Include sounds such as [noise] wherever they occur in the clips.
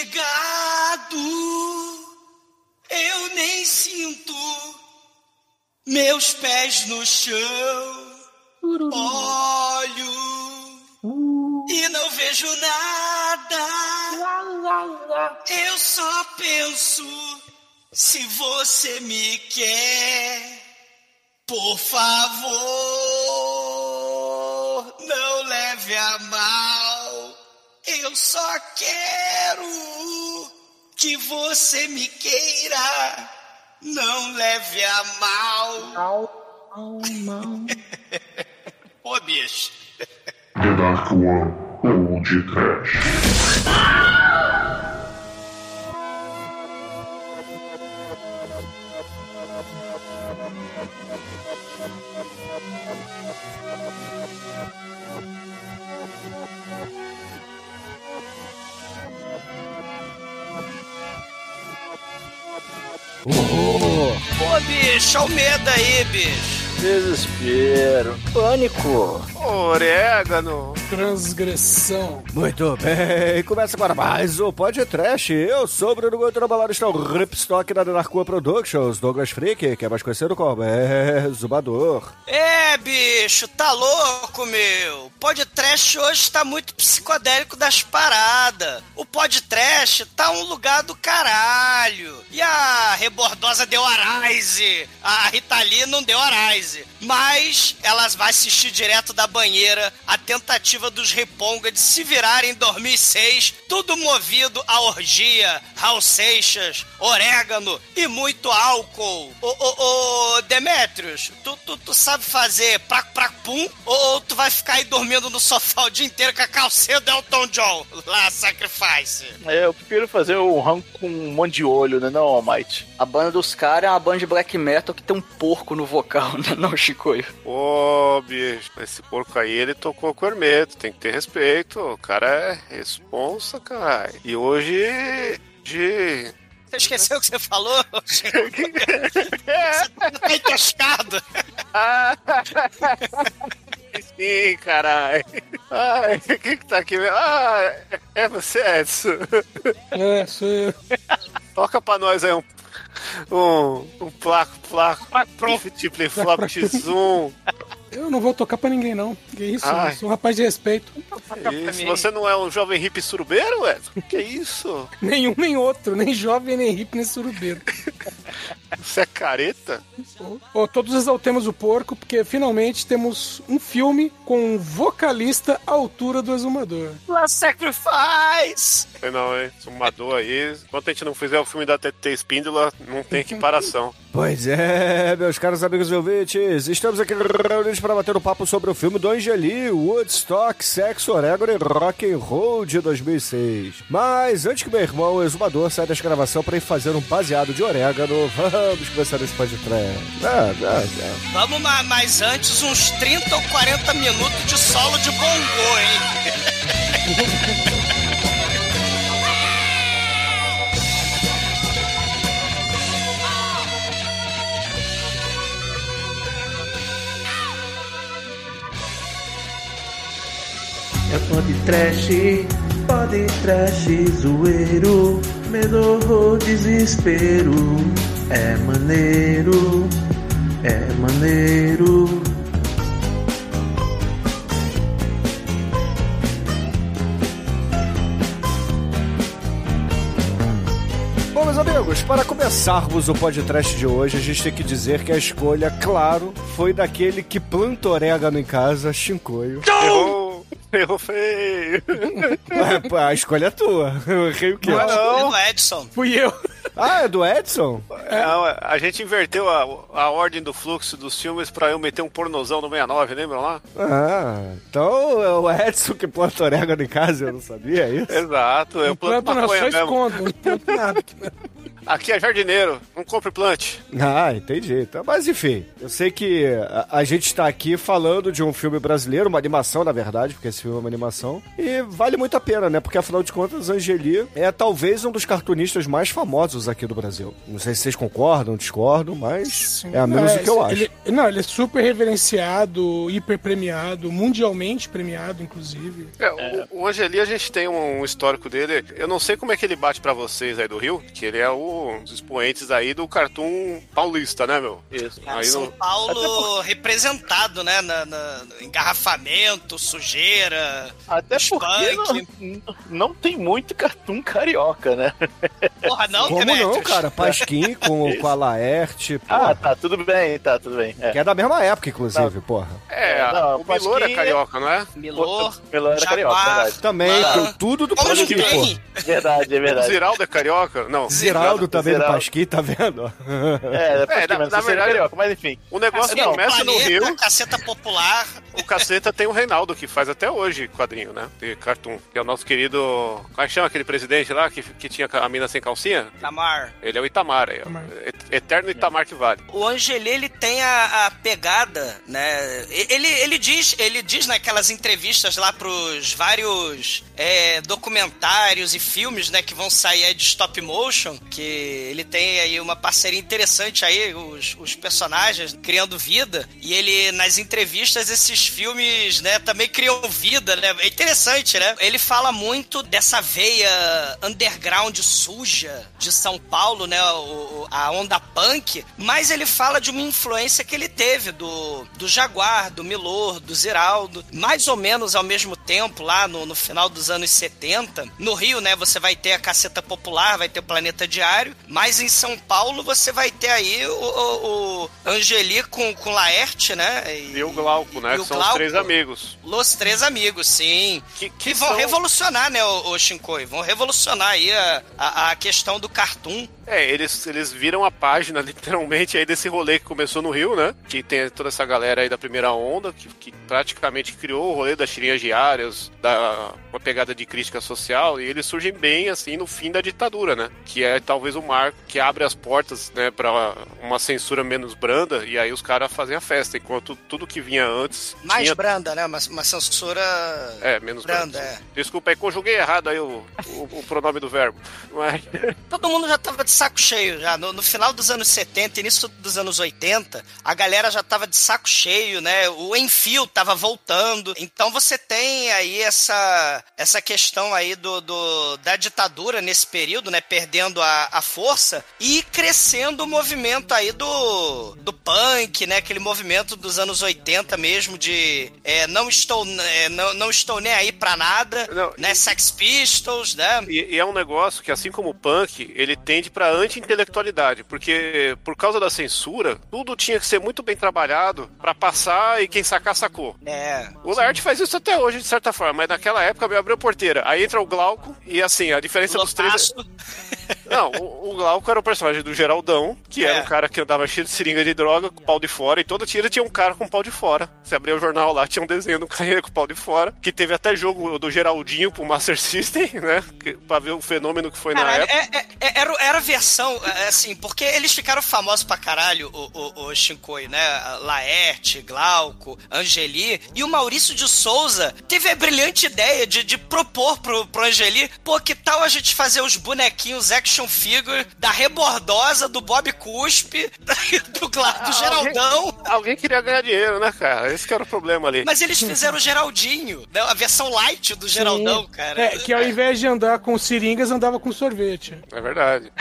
chegado, eu nem sinto meus pés no chão. Olho e não vejo nada. Eu só penso se você me quer. Por favor, Eu só quero que você me queira. Não leve a mal. Mal, mal, mal. Ô, bicho. The Dark One de Trash. Ô, bicho, olha o medo aí, bicho. Desespero. Pânico. Orégano. Transgressão. Muito bem, começa agora mais o Podcast. Eu sou o Bruno Goito, balada está o Ripstock da Narcoa Productions, Douglas Freak, que é mais conhecido como é, Zubador. É, bicho, tá louco, meu. Podcast hoje tá muito psicodélico das paradas. O podcast tá um lugar do caralho. E a rebordosa deu arise. A Rita Lee não deu arise. Mas elas vai assistir direto da banheira a tentativa dos Reponga de se virarem em 2006, tudo movido a orgia, Raul Seixas, orégano e muito álcool. Ô, ô, ô, Demetrius, tu, tu, tu sabe fazer prac prac pum? Ou, ou tu vai ficar aí dormindo no sofá o dia inteiro com a calcinha do Elton John? Lá, Sacrifice. É, eu prefiro fazer o rango com um monte de olho, né, não, Almighty? A banda dos caras é uma banda de black metal que tem um porco no vocal, [laughs] né, não, Chicoio? Ô, bicho, esse porco aí, ele tocou com o Hermeto. Tem que ter respeito. O cara é responsa, cara. E hoje, de... Você esqueceu o que você falou? [laughs] Você tá encascado. [laughs] Sim, caralho. Ai, o que que tá aqui? Ah, é você, Edson. É, sou eu. Toca pra nós aí um... Um, um placo, placo, multiple flop zoom. Eu não vou tocar pra ninguém, não. Que isso? Ai. Eu sou um rapaz de respeito. Isso, você não é um jovem hippie surubeiro, Edson? Que isso? [laughs] Nenhum, nem outro. Nem jovem, nem hippie, nem surubeiro. [laughs] Você é careta? Ô, todos exaltemos o porco, porque finalmente temos um filme com um vocalista à altura do exumador. La Sacrifice. Sei não, hein? Sumador aí. Enquanto a gente não fizer o filme da TT Espíndola, não tem equiparação. [laughs] Pois é, meus caros amigos e ouvintes, estamos aqui reunidos para bater um papo sobre o filme do Angeli, Woodstock, Sexo, Orégano e Rock and Roll de 2006. Mas antes que meu irmão, o exumador, saia da escravação para ir fazer um baseado de orégano, [laughs] vamos começar esse podcast. Ah, ah, ah. Vamos, ma- mas antes uns 30 ou 40 minutos de solo de bongô, hein? É pode trash, pode trash, zoeiro, medo ou desespero. É maneiro, é maneiro. Bom, meus amigos, para começarmos o podcast de hoje, a gente tem que dizer que a escolha, claro, foi daquele que planta orégano em casa, Shinkoio. Errou! [laughs] Errou feio! É, pô, a escolha é tua. Eu errei o quê? Não, não. Do Edson. Fui eu. Ah, é do Edson? Não, a gente inverteu a, a ordem do fluxo dos filmes pra eu meter um pornozão no 69, lembram lá? Ah, então é o Edson que planta orégano em casa, eu não sabia é isso. Exato, eu planto só maconha mesmo. escondo, não planta nada. [laughs] aqui, é jardineiro, não compre plante. Ah, entendi. Então, mas enfim, eu sei que a, a gente está aqui falando de um filme brasileiro, uma animação, na verdade, porque esse filme é uma animação, e vale muito a pena, né? Porque afinal de contas, Angeli é talvez um dos cartunistas mais famosos aqui do Brasil. Não sei se vocês concordam, discordam, mas é a menos É, do que eu acho. ele- não, ele é super reverenciado, hiper premiado, mundialmente premiado, inclusive. É, O, o Angeli, a gente tem um, um histórico dele. Eu não sei como é que ele bate pra vocês aí do Rio, que ele é o- dos expoentes aí do cartoon paulista, né, meu? Isso. Cara, Aí São não- Paulo representado, né? Na, na- no engarrafamento, sujeira. Até porque não, não tem muito cartoon carioca, né? Porra, não, Como Demetrius? não, cara? [laughs] Pasquim com, com a Laerte, pô, Ah, tá, tudo bem, tá, tudo bem. É. que é da mesma época, inclusive, porra. É, Não, o Milor é Pasquim- carioca, não é? Milor, Melhor era carioca, Jaguar. verdade. Também, Ah. tu- tudo do Pasquim, pô. ninguém. Verdade, é O verdade. Ziraldo é carioca? Não. Ziraldo também do. Pasquim, tá vendo? [laughs] É, depois É, que na- verdade- carioca, mas enfim. O negócio Caceta começa no Planeta, Rio. Caceta Popular. O Caceta tem o Reinaldo, que faz até hoje quadrinho, né? De cartoon. Que é o nosso querido. Como é que chama aquele presidente lá que, que tinha a mina sem calcinha? Tamar. Ele é o Itamar aí, ó. Itamar. Et- Eterno Itamar que vale. O Angeli, ele tem a, a pegada, né? Ele, ele diz, ele diz naquelas entrevistas lá pros vários é, documentários e filmes, né, que vão sair aí de stop motion, que ele tem aí uma parceria interessante aí, os, os personagens criando vida, e ele, nas entrevistas, esses filmes, né, também criam vida, né? É interessante, né? Ele fala muito dessa veia underground suja de São Paulo, né? O, a onda punk, mas ele fala de uma influência que ele teve do, do Jaguar, do Milor, do Ziraldo, mais ou menos ao mesmo tempo, lá no, no final dos anos 70. No Rio, né, você vai ter a Caceta Popular, vai ter o Planeta Diário, mas em São Paulo você vai ter aí o, o, o Angeli com, com Laerte, né? E o Glauco, né? e Que são Glauco. os três amigos. Los Três Amigos, sim. Que, Que vão são- revolucionar, né, o, o Shinkoi? Vão revolucionar aí a, a, a questão do cartoon. É, eles, eles viram a página, [laughs] literalmente, aí desse rolê que começou no Rio, né? Que tem toda essa galera aí da primeira onda, que, que praticamente criou o rolê das tirinhas diárias, da uma pegada de crítica social, e eles surgem bem, assim, no fim da ditadura, né? Que é talvez o marco que abre as portas, né, pra uma censura menos branda, e aí os caras fazem a festa, enquanto tudo que vinha antes Mais tinha... branda, né? Uma, uma censura. É, menos branda, branda. é. Desculpa aí, conjuguei errado aí o, o, o pronome do verbo. Mas... [laughs] Todo mundo já tava de saco cheio já. No, no final dos anos 70, início dos anos 80, a galera já tava de saco cheio, né? O Enfio tava voltando. Então você tem aí essa, essa questão aí do, do- da ditadura nesse período, né? Perdendo a, a força e crescendo o movimento aí do, do punk, né? Aquele movimento dos anos 80 mesmo de é, não, estou, é, não, não estou nem aí pra nada, Não, né? Sex Pistols, né? E, e é um negócio que, assim como o punk, ele tende pra anti-intelectualidade, porque por causa da censura, tudo tinha que ser muito bem trabalhado pra passar e quem sacar, sacou. É. O Laerte faz isso até hoje, de certa forma, mas naquela época me abriu a porteira. Aí entra o Glauco, e assim, a diferença dos três. [laughs] Não, o, o Glauco era o personagem do Geraldão, que era É. um cara que andava cheio de seringa de droga, com pau de fora, e toda tira tinha um cara com pau de fora. Você abria o jornal lá, tinha um desenho do cara [laughs] com pau de fora, que teve até jogo do Geraldinho pro Master System, [laughs] né? que- Pra ver o fenômeno que foi na Caralho, época. é- é- é- era, era a versão, é, assim, porque eles ficaram famosos pra caralho, o, o, o Shinkoi, né? Laerte, Glauco, Angeli. E o Maurício de Souza teve a brilhante ideia de, de propor pro, pro Angeli, pô, que tal a gente fazer os bonequinhos action figure da Rebordosa, do Bob Cuspe, [laughs] do, do Geraldão. Alguém queria ganhar dinheiro, né, cara? Esse que era o problema ali. Mas eles fizeram o Geraldinho, né? a versão light do Geraldão, cara. É, que ao invés de andar com seringas, andava com sorvete. É verdade.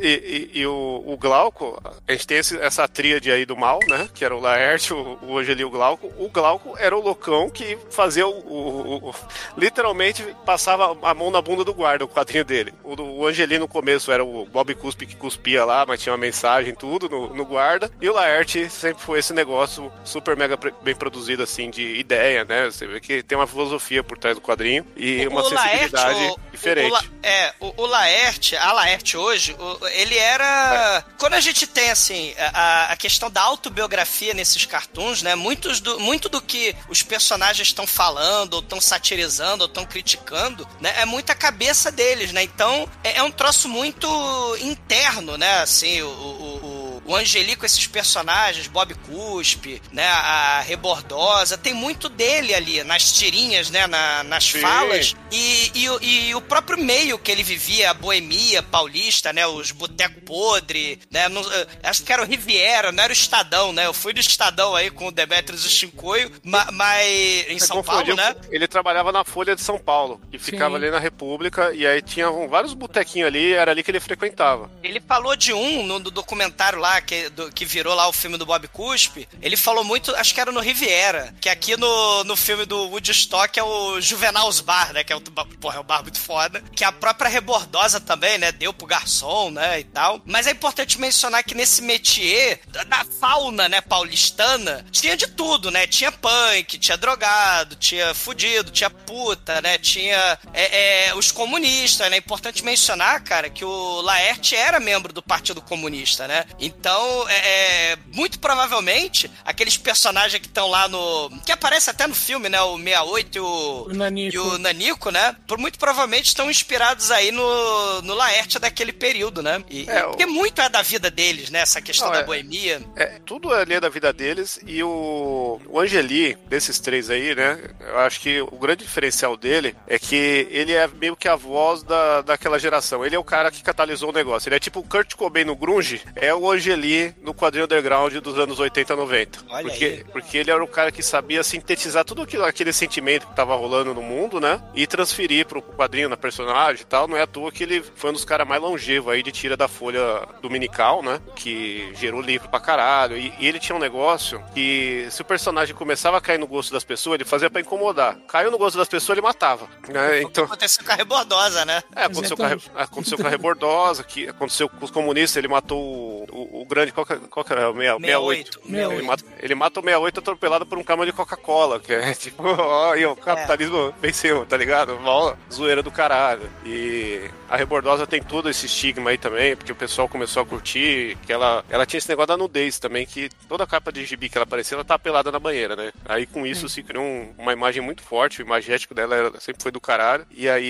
E, e- e o, o Glauco, a gente tem esse- essa tríade aí do mal, né? Que era o Laerte, o, o Angeli e o Glauco. O Glauco era o loucão que fazia o, o- o- Literalmente passava a mão na bunda do guarda, o quadrinho dele. O, o Angeli no começo era o Bob Cuspe que cuspia lá, mas tinha uma mensagem tudo no, no guarda. E o Laerte sempre foi esse negócio super mega bem produzido, assim, de ideia, né? Você vê que tem uma filosofia por trás do quadrinho e uma o Laerte, o- Diferente. O, La- é, o, o Laerte, a Laerte hoje, ele era. Quando a gente tem, assim, a, a questão da autobiografia nesses cartoons, né? Muitos do, muito do que os personagens estão falando, ou estão satirizando, ou estão criticando, né? É muita cabeça deles, né? Então, é, é um troço muito interno, né? Assim, o. o, o Angeli com esses personagens, Bob Cuspe, né, a Rebordosa, tem muito dele ali, nas tirinhas, né, na- nas Sim. falas, e, e, o- e o próprio meio que ele vivia, a boemia paulista, né, os boteco podre, né, no- eh, acho que era o Riviera, não era o Estadão, né, eu fui do Estadão aí com o Demetrius e o Chincoio, ma- mas em Você São Paulo, né, Ele trabalhava na Folha de São Paulo, que ficava Sim. ali na República, e aí tinha vários botequinhos ali, era ali que ele frequentava. Ele falou de um no, do documentário lá, que, do- que virou lá o filme do Bob Cuspe. Ele falou muito, acho que era no Riviera. Que aqui no, no filme do Woodstock é o Juvenal's Bar, né? Que é o, porra, é um bar muito foda. Que a própria Rebordosa também, né? Deu pro garçom, né? E tal. Mas é importante mencionar que nesse métier, da, fauna, né? Paulistana, tinha de tudo, né? Tinha punk, tinha drogado, tinha fudido, tinha puta, né? Tinha é, é, os comunistas, né? É importante mencionar, cara, que o Laerte era membro do Partido Comunista, né? Então, é, é, muito provavelmente, aqueles personagens que estão lá no. que aparece até no filme, né? O 68 e o. O Nanico. E o Nanico, né? Por muito provavelmente estão inspirados aí no, no Laerte daquele período, né? E, É, e- porque muito é da vida deles, né? Essa questão Não, da é- boemia. É, tudo ali é da vida deles e o, o Angeli, desses três aí, né? Eu acho que o grande diferencial dele é que ele é meio que a voz da, daquela geração. Ele é o cara que catalisou o negócio. Ele é tipo o Kurt Cobain no Grunge, é o Angeli no quadrinho underground dos anos 80 90. Olha porque, aí. porque ele era o cara que sabia sintetizar tudo aquilo, aquele sentimento que tava rolando no mundo, né? E transferir pro quadrinho, na personagem e tal. Não é à toa que ele foi um dos caras mais longevos aí de tira da Folha Dominical, né? Que gerou livro pra caralho. E, e ele tinha um negócio que se o personagem começava a cair no gosto das pessoas, ele fazia pra incomodar. Caiu no gosto das pessoas, ele matava. Né? Então. Aconteceu com a Rebordosa, né? É, aconteceu com, a, Re- aconteceu com a Rebordosa, que aconteceu com os comunistas, ele matou o, o- o grande. Qual que, qual que era? O 68. 68. Ele mata, ele mata o 68 atropelado por um caminhão de Coca-Cola, que é [laughs] tipo, ó, aí, o capitalismo venceu, tá ligado? Mó zoeira do caralho. E a Rebordosa tem todo esse estigma aí também, porque o pessoal começou a curtir, que ela, ela tinha esse negócio da nudez também, que toda capa de gibi que ela aparecia, ela tá pelada na banheira, né? Aí com isso se criou um- uma imagem muito forte, o imagético dela era- sempre foi do caralho. E aí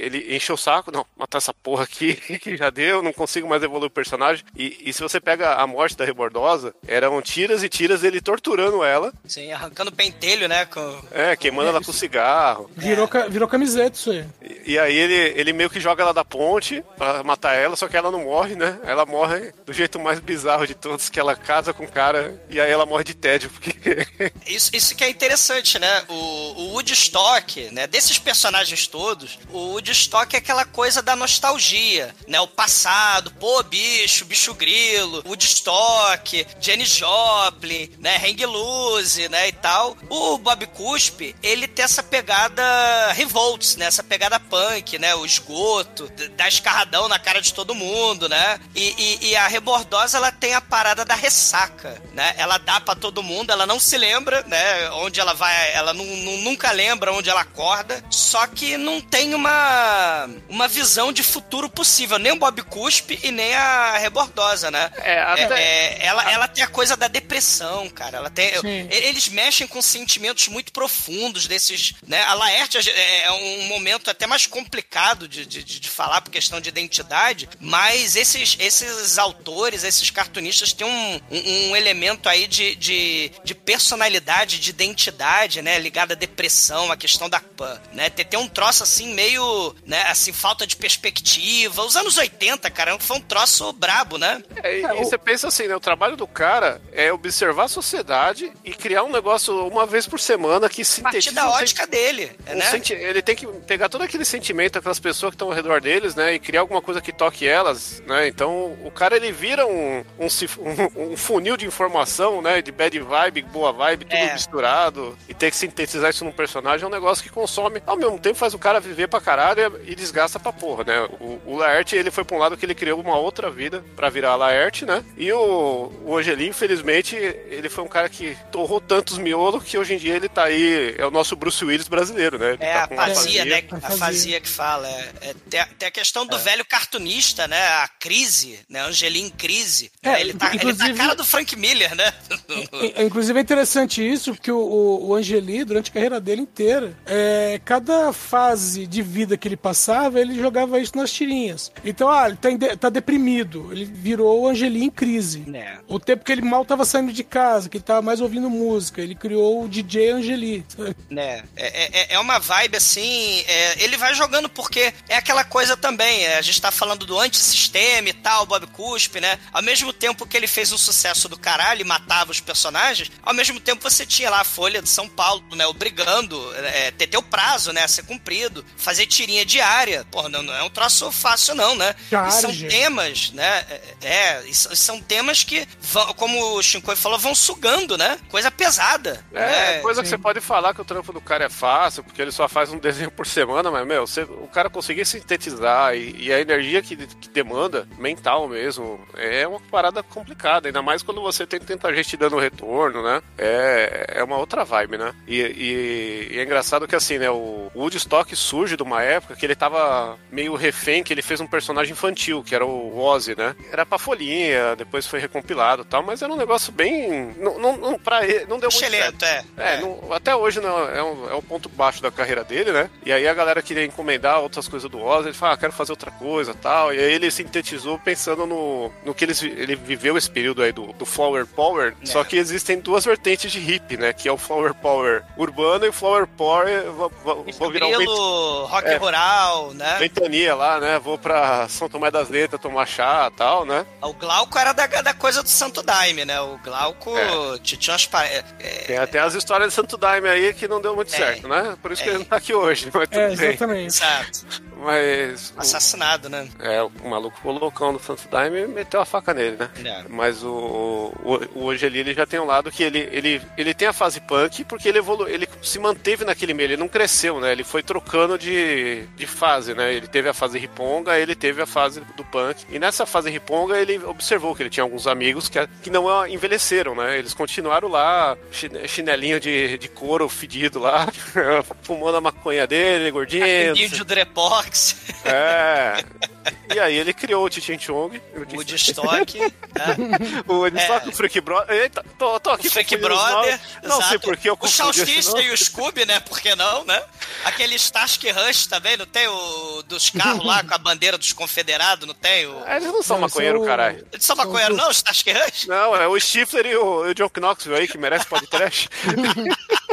ele encheu o saco, não, matar essa porra aqui, [laughs] que já deu, não consigo mais evoluir o personagem. E, e se você pega a morte da Rebordosa, eram tiras e tiras dele torturando ela, Sim, arrancando pentelho, né? Com... é, queimando ela com cigarro. Virou, ca- virou camiseta isso aí. E, e aí ele, ele meio que joga ela da ponte pra matar ela, só que ela não morre, né? Ela morre do jeito mais bizarro de todos, que ela casa com o cara e aí ela morre de tédio, porque... [laughs] Isso, isso que é interessante, né? O, o Woodstock, né? Desses personagens todos, o Woodstock é aquela coisa da nostalgia, né? O passado, pô, bicho, bicho grilo, Woodstock, Jenny Joplin, né? Hang Loose, né? E tal. O Bob Cuspe, ele tem essa pegada revolts, né? Essa pegada punk, né? O esgoto, d- dar escarradão na cara de todo mundo, né? E, e- e a Rebordosa, ela tem a parada da ressaca, né? Ela dá pra todo mundo, ela não se lembra, né? Onde ela vai, ela nu- nu- nunca lembra onde ela acorda, só que não tem uma, uma visão de futuro possível, nem o Bob Cuspe e nem a Rebordosa, né? É, até... É, é, ela, ela tem a coisa da depressão, cara. Ela tem, Sim. eles mexem com sentimentos muito profundos desses, né? A Laerte é é um momento até mais complicado de, de, de falar por questão de identidade, mas esses, esses autores, esses cartunistas têm um, um, um elemento aí de, de, de personalidade, de identidade, né? Ligada à depressão, à questão da PAN, né? Tem, tem um troço assim meio, né? Assim, falta de perspectiva. Os anos 80, cara, foi um troço brabo, né? É, e, você pensa assim, né? O trabalho do cara é observar a sociedade e criar um negócio uma vez por semana que A partir sintetiza da um ótica dele, Um né? senti- Ele tem que pegar todo aquele sentimento, aquelas pessoas que estão ao redor deles, né? E criar alguma coisa que toque elas, né? Então o cara ele vira um, [laughs] um- um funil de informação, né? De bad vibe, boa vibe, tudo É. misturado. E ter que sintetizar isso num personagem é um negócio que consome. Ao mesmo tempo faz o cara viver pra caralho e desgasta pra porra, né? O, o Laerte, ele foi pra um lado que ele criou uma outra vida pra virar Laerte, né? E o, o Angeli, infelizmente, ele foi um cara que torrou tantos miolos que hoje em dia ele tá aí, é o nosso Bruce Willis brasileiro, né? Ele É tá a fazia, né? A fazia que fala. É, é, tem, a, tem a questão do velho cartunista, né? A crise, né? Angelim Crise. É, né? ele, tá, ele tá a cara do Frank Miller, né? [laughs] Inclusive é interessante isso, porque o, o, Angeli, durante a carreira dele inteira, é, cada fase de vida que ele passava, ele jogava isso nas tirinhas. Então, ah, ele tá, tá deprimido, ele virou o Angeli em crise. É. O tempo que ele mal tava saindo de casa, que ele tava mais ouvindo música, ele criou o DJ Angeli. né? É, é, é uma vibe assim. é, ele vai jogando porque é aquela coisa também. é, a gente tá falando do antissistema e tal, Bob Cuspe, né? Ao mesmo tempo que ele fez um sucesso do caralho e matava os personagens, ao mesmo tempo você tinha lá a Folha de São Paulo, né? Obrigando é, ter teu prazo, né? A ser cumprido, fazer tirinha diária. Porra, não, não é um troço fácil, não, né? Diário, e são temas, né? É, é, e são, temas que, vão, como o Shinkoi falou, vão sugando, né? Coisa pesada. É, né? coisa que você pode falar que o trampo do cara é fácil, porque ele só faz um [laughs] desenho por semana, mas, meu, você- o cara conseguir sintetizar e, e a energia que, que demanda, mental mesmo, é uma parada complicada, ainda mais quando você tem tanta gente dando retorno, né? É, é uma outra vibe, né? E, e- e é engraçado que, assim, né, o Woodstock surge de uma época que ele tava meio refém, que ele fez um personagem infantil, que era o Ozzy, né? Era pra folhinha, depois foi recompilado e tal, mas era um negócio bem... Não, não, não, pra ele, não deu muito certo. Excelente, é. É, não- até hoje não, é, um, é um ponto baixo da carreira dele, né? E aí a galera queria encomendar outras coisas do Oz, ele fala, ah, quero fazer outra coisa tal. E aí ele sintetizou pensando no, no que eles, vi- ele viveu esse período aí do, do Flower Power. É. Só que existem duas vertentes de hip, né? Que é o Flower Power urbano e o Flower Power. Vou, vou, virar um vent- Grilo, rock É. rural, né? ventania lá, né? Vou pra São Tomé das Letras tomar chá tal, né? O Glauco era da, da coisa do Santo Daime, né? O Glauco É. tinha umas... pa- é, Tem até as histórias de Santo Daime aí que não deu muito É. certo, né? Por isso que É. ele não tá aqui hoje, mas tudo É, bem. exatamente. Exato. Mas. o- Assassinado, né? É, o maluco ficou loucão no Daime e meteu a faca nele, né? É. Mas o, o, o Angeli ele já tem um lado que ele, ele, ele tem a fase punk porque ele evolu ele se manteve naquele meio, ele não cresceu, né? Ele foi trocando de, de fase, né? Ele teve a fase riponga, ele teve a fase do punk. E nessa fase riponga ele observou que ele tinha alguns amigos que, que não envelheceram, né? Eles continuaram lá, chine- chinelinho de, de couro fedido lá, [laughs] fumando a maconha dele, gordinho. Carrinho de É. E aí ele criou o Tichin Chong. Woodstock, né? O Woodstock, É. o Freak Brother. Eita, tô, tô aqui o os Brother. Não sei exato. por que eu O Salsicha e o Scooby, né? Por que não, né? Aquele Starsky Rush também, não tem o dos carros lá com a bandeira dos confederados, não tem o... Ah, Eles não são Não, maconheiro, são- caralho. Eles são maconheiro não, os Starsky Rush? Não, é o Stifler e o, o John Knoxville aí, que merece podcast. [laughs]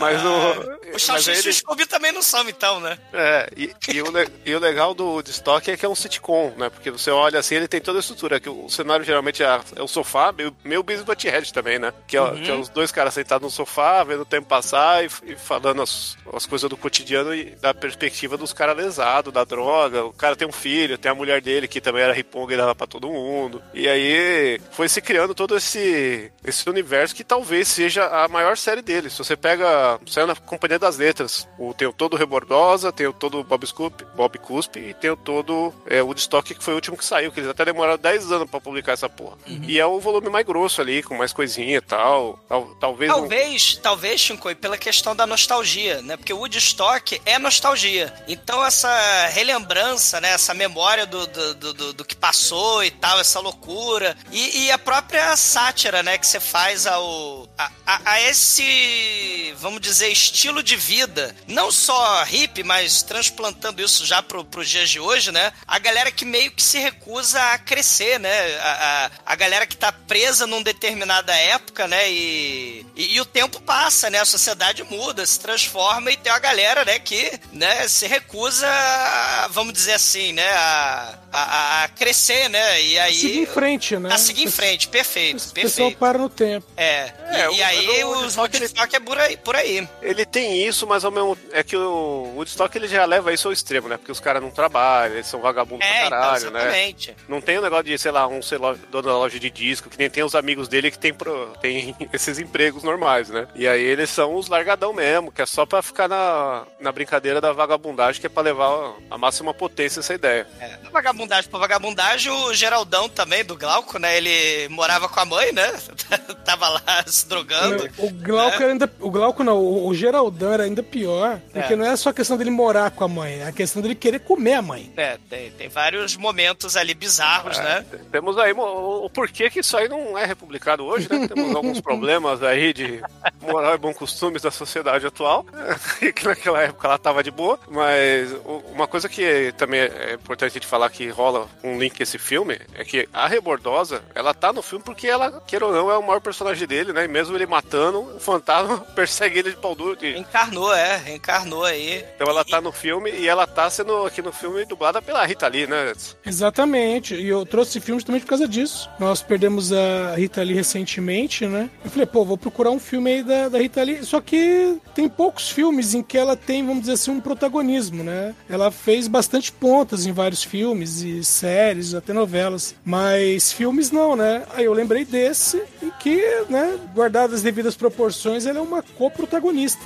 Mas o. O mas Salsicha aí e o ele- Scooby também não são, então, né? É, e, e o, le- e o legal do Woodstock é que é um sitcom, né? Porque você olha assim, ele tem toda a estrutura. Que o cenário geralmente é, é o sofá, meio, meio Beavis Butthead também, né? Que é, que é os dois caras sentados no sofá, vendo o tempo passar e, e falando as, as coisas do cotidiano e da perspectiva dos caras lesados, da droga. O cara tem um filho, tem a mulher dele que também era riponga e dava pra todo mundo. E aí foi se criando todo esse, esse universo que talvez seja a maior série dele. Se você pega, saiu na Companhia das Letras, o, tem o todo Rebordosa, tem o todo Bob Cuspe, Bob Cuspe e tem o todo é, Woodstock, que foi o último que saiu, que eles até demoraram 10 anos pra publicar essa porra. E é o volume mais grosso ali, com mais coisinha e tal. Tal- talvez. um- Talvez, talvez, Shinkoi, pela questão da nostalgia, né? Porque o Woodstock é nostalgia. Então essa relembrança, né? Essa memória do, do, do, do- do que passou e tal, essa loucura. E, e a própria sátira, né? Que você faz ao... A, a- a esse, vamos dizer, estilo de vida. Não só hippie, mas transplantando isso já pro, pros dias de hoje, né? A galera que meio que se recusa a crescer, né? A, a, a galera que tá presa numa determinada época, né? E, e, e o tempo passa, né? A sociedade muda, se transforma e tem uma galera, né? Que né, se recusa, a, vamos dizer assim, né? A, a, a crescer, né? E aí... Seguir em frente, né? A seguir em frente, perfeito, O pessoal perfeito. para no tempo. É, É, e, e o- aí o o ele- Woodstock é por aí, por aí. Ele tem isso, mas ao mesmo é que o Woodstock ele já leva isso ao extremo, né? Porque os caras não trabalham, eles são vagabundos É, pra então, caralho, né? exatamente. Não tem o negócio de, sei lá, um sei lá, dono da loja de disco, que nem tem os amigos dele que tem, pro, tem [laughs] esses empregos normais, né? E aí eles são os largadão mesmo, que é só pra ficar na, na brincadeira da vagabundagem, que é pra levar a máxima potência essa ideia. É, da vagabundagem pra vagabundagem, o Geraldão também, do Glauco, né? Ele morava com a mãe, né? [laughs] Tava lá se drogando. O Glauco era ainda. O Glauco não, o, o Geraldão era ainda pior. Porque É. não é só a questão dele morar com a mãe, é a questão dele querer comer a mãe. É, tem, tem vários momentos ali bizarros, né? Temos aí o, o porquê que isso aí não é republicado hoje, né? Temos alguns [laughs] problemas aí de moral e bons costumes da sociedade atual, [laughs] que naquela época ela tava de boa, mas uma coisa que também é importante a gente falar que rola um link com esse filme é que a Rebordosa, ela tá no filme porque ela, queira ou não, é o maior personagem dele, né? E mesmo ele matando, o fantasma [laughs] persegue de pau duro. Encarnou, é, reencarnou aí. Então ela tá no filme e ela tá sendo aqui no filme dublada pela Rita Lee, né? Exatamente. E eu trouxe esse filme justamente por causa disso. Nós perdemos a Rita Lee recentemente, né? Eu falei, pô, vou procurar um filme aí da, da Rita Lee. Só que tem poucos filmes em que ela tem, vamos dizer assim, um protagonismo, né? Ela fez bastante pontas em vários filmes e séries, até novelas. Mas filmes não, né? Aí eu lembrei desse, em que, né, guardadas as devidas proporções, ela é uma co-protagonista,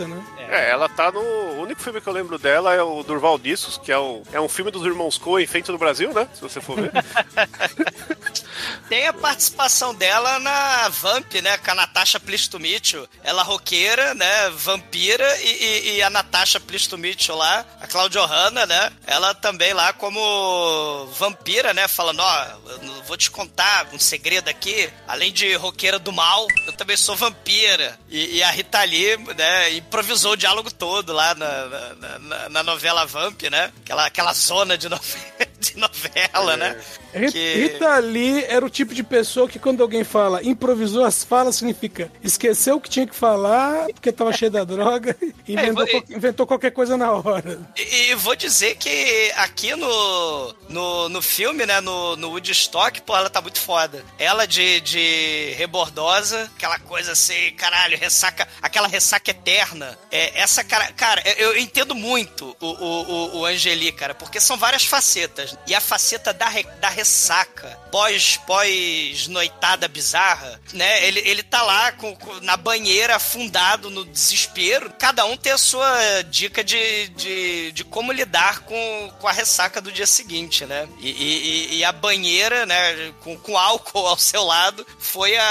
né? É, ela tá no. O único filme que eu lembro dela é o Durval Discos, que é, o... é um filme dos irmãos Coen feito no Brasil, né? Se você for ver. [laughs] Tem a participação dela na Vamp, né? Com a Natasha Plistomitchell. Ela roqueira, né? Vampira. E, e- e a Natasha Plistomitchell lá, a Claudia Hanna, né? Ela também lá como vampira, né? Falando, ó, vou te contar um segredo aqui. Além de roqueira do mal, eu também sou vampira. E, e a Rita Lee, né? Improvisou diálogo todo lá na, na, na- na novela Vamp, né? Aquela, aquela zona de, nove- [laughs] de novela, né? Ri- Que- Rita Lee era o tipo de pessoa que quando alguém fala improvisou as falas, significa esqueceu o que tinha que falar porque tava cheio da droga [laughs] e inventou, É, vou- inventou qualquer coisa na hora. E, e vou dizer que aqui no, no, no filme, né, no, no Woodstock, pô, ela tá muito foda. Ela de, de rebordosa, aquela coisa assim, caralho, ressaca, aquela ressaca eterna. É, essa cara, cara, eu, eu entendo muito o, o, o, Angeli, cara, porque são várias facetas. E a faceta da, re- da ressaca, pós, pós noitada bizarra, né, ele, ele tá lá com, com- na banheira afundado no desespero. Cada um tem a sua dica de, de, de como lidar com, com a ressaca do dia seguinte, né? E, e- e a banheira, né, com, com álcool [laughs] ao seu lado, foi a,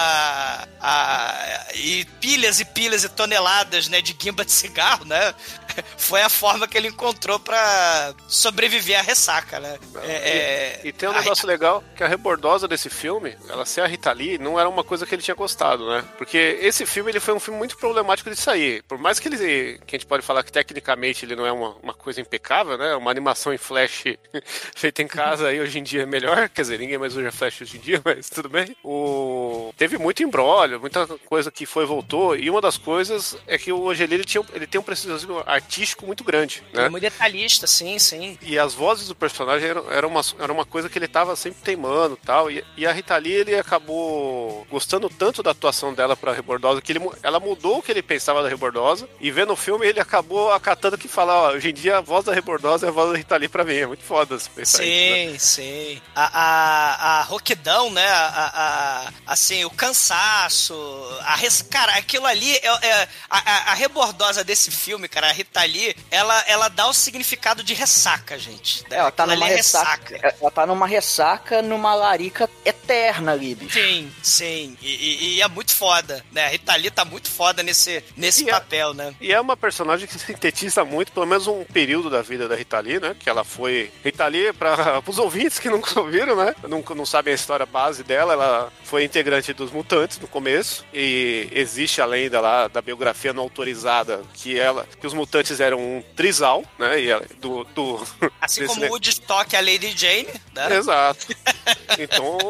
a, a- E pilhas e pilhas e toneladas, né, de guimba de cigarro, né? [laughs] Foi a forma que ele encontrou pra sobreviver à ressaca, né? É, é- E tem um a- negócio legal, que a rebordosa desse filme, ela ser a Rita Lee, não era uma coisa que ele tinha gostado, né? Porque esse filme, ele foi um filme muito problemático de sair. Por mais que ele, que a gente pode falar que tecnicamente ele não é uma, uma coisa impecável, né? Uma animação em flash [laughs] feita em casa aí hoje em dia é melhor. Quer dizer, ninguém mais usa flash hoje em dia, [laughs] mas tudo bem. O... Teve muito embrólio, muita coisa que foi e voltou. E uma das coisas é que o Ele, tinha, ele tem um preciosismo artístico muito grande, Ele é né? muito detalhista, sim, sim. E as vozes do personagem eram, eram uma, era uma coisa que ele tava sempre teimando e tal. E, e a Rita Lee, ele acabou gostando tanto da atuação dela pra Rebordosa que ele, ela mudou o que ele pensava da Rebordosa. E vendo o filme, ele acabou acatando que falar, ó, hoje em dia a voz da Rebordosa é a voz da Rita Lee pra mim. É muito foda se pensar isso, né? Sim, sim. A, a, a roquidão, né? A, a- a- assim, o cansaço. A res... Cara, aquilo ali é, é- a, a- a rebordosa desse filme, cara, a Rita Lee, ela, ela dá o significado de ressaca, gente. Ela tá numa é ressaca. Ela tá numa ressaca, numa larica eterna ali, bicho. Sim, sim. E, e- e é muito foda, né? A Rita Lee tá muito foda nesse, nesse E é- papel, né? E é uma personagem que sintetiza muito, pelo menos um período da vida da Rita Lee, né? Que ela foi. Rita Lee, para [laughs] os ouvintes que nunca ouviram, né? Não, não sabem a história base dela, ela foi integrante dos Mutantes no começo. E existe a lenda lá da biografia não autorizada que ela. que os mutantes eram um trisal, né? E ela, do. do Assim [laughs] como o Woodstock e a Lady Jane, né? Exato.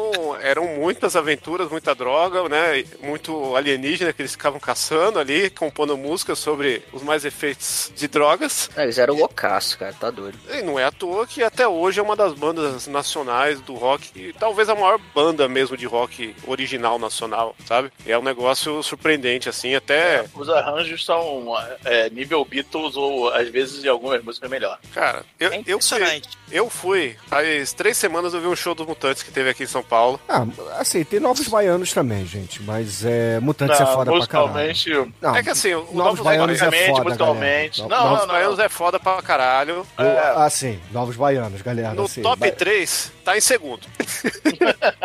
Então, eram muitas aventuras, muita droga, né? Muito alienígena que eles ficavam caçando ali, compondo músicas sobre os mais efeitos de drogas. É, eles eram loucaço, cara, tá doido. E não é à toa que até hoje é uma das bandas nacionais do rock, e talvez a maior banda mesmo de rock original nacional, sabe? É um negócio surpreendente, assim, até. Os arranjos são é, nível Beatles ou às vezes em algumas músicas melhor. Cara, eu, É eu fui, eu fui, faz três semanas eu vi um show dos Mutantes que teve aqui em São Paulo. Ah, assim, tem novos baianos também, gente. Mas é. Mutantes é Não, foda pra caralho. Não, é que assim, o Novos Novos Baianos é foda, musicalmente. galera. Não, Novos Os Baianos é foda pra caralho. O- Assim, Novos Baianos, galera. No assim, top vai- 3, tá em segundo. [laughs]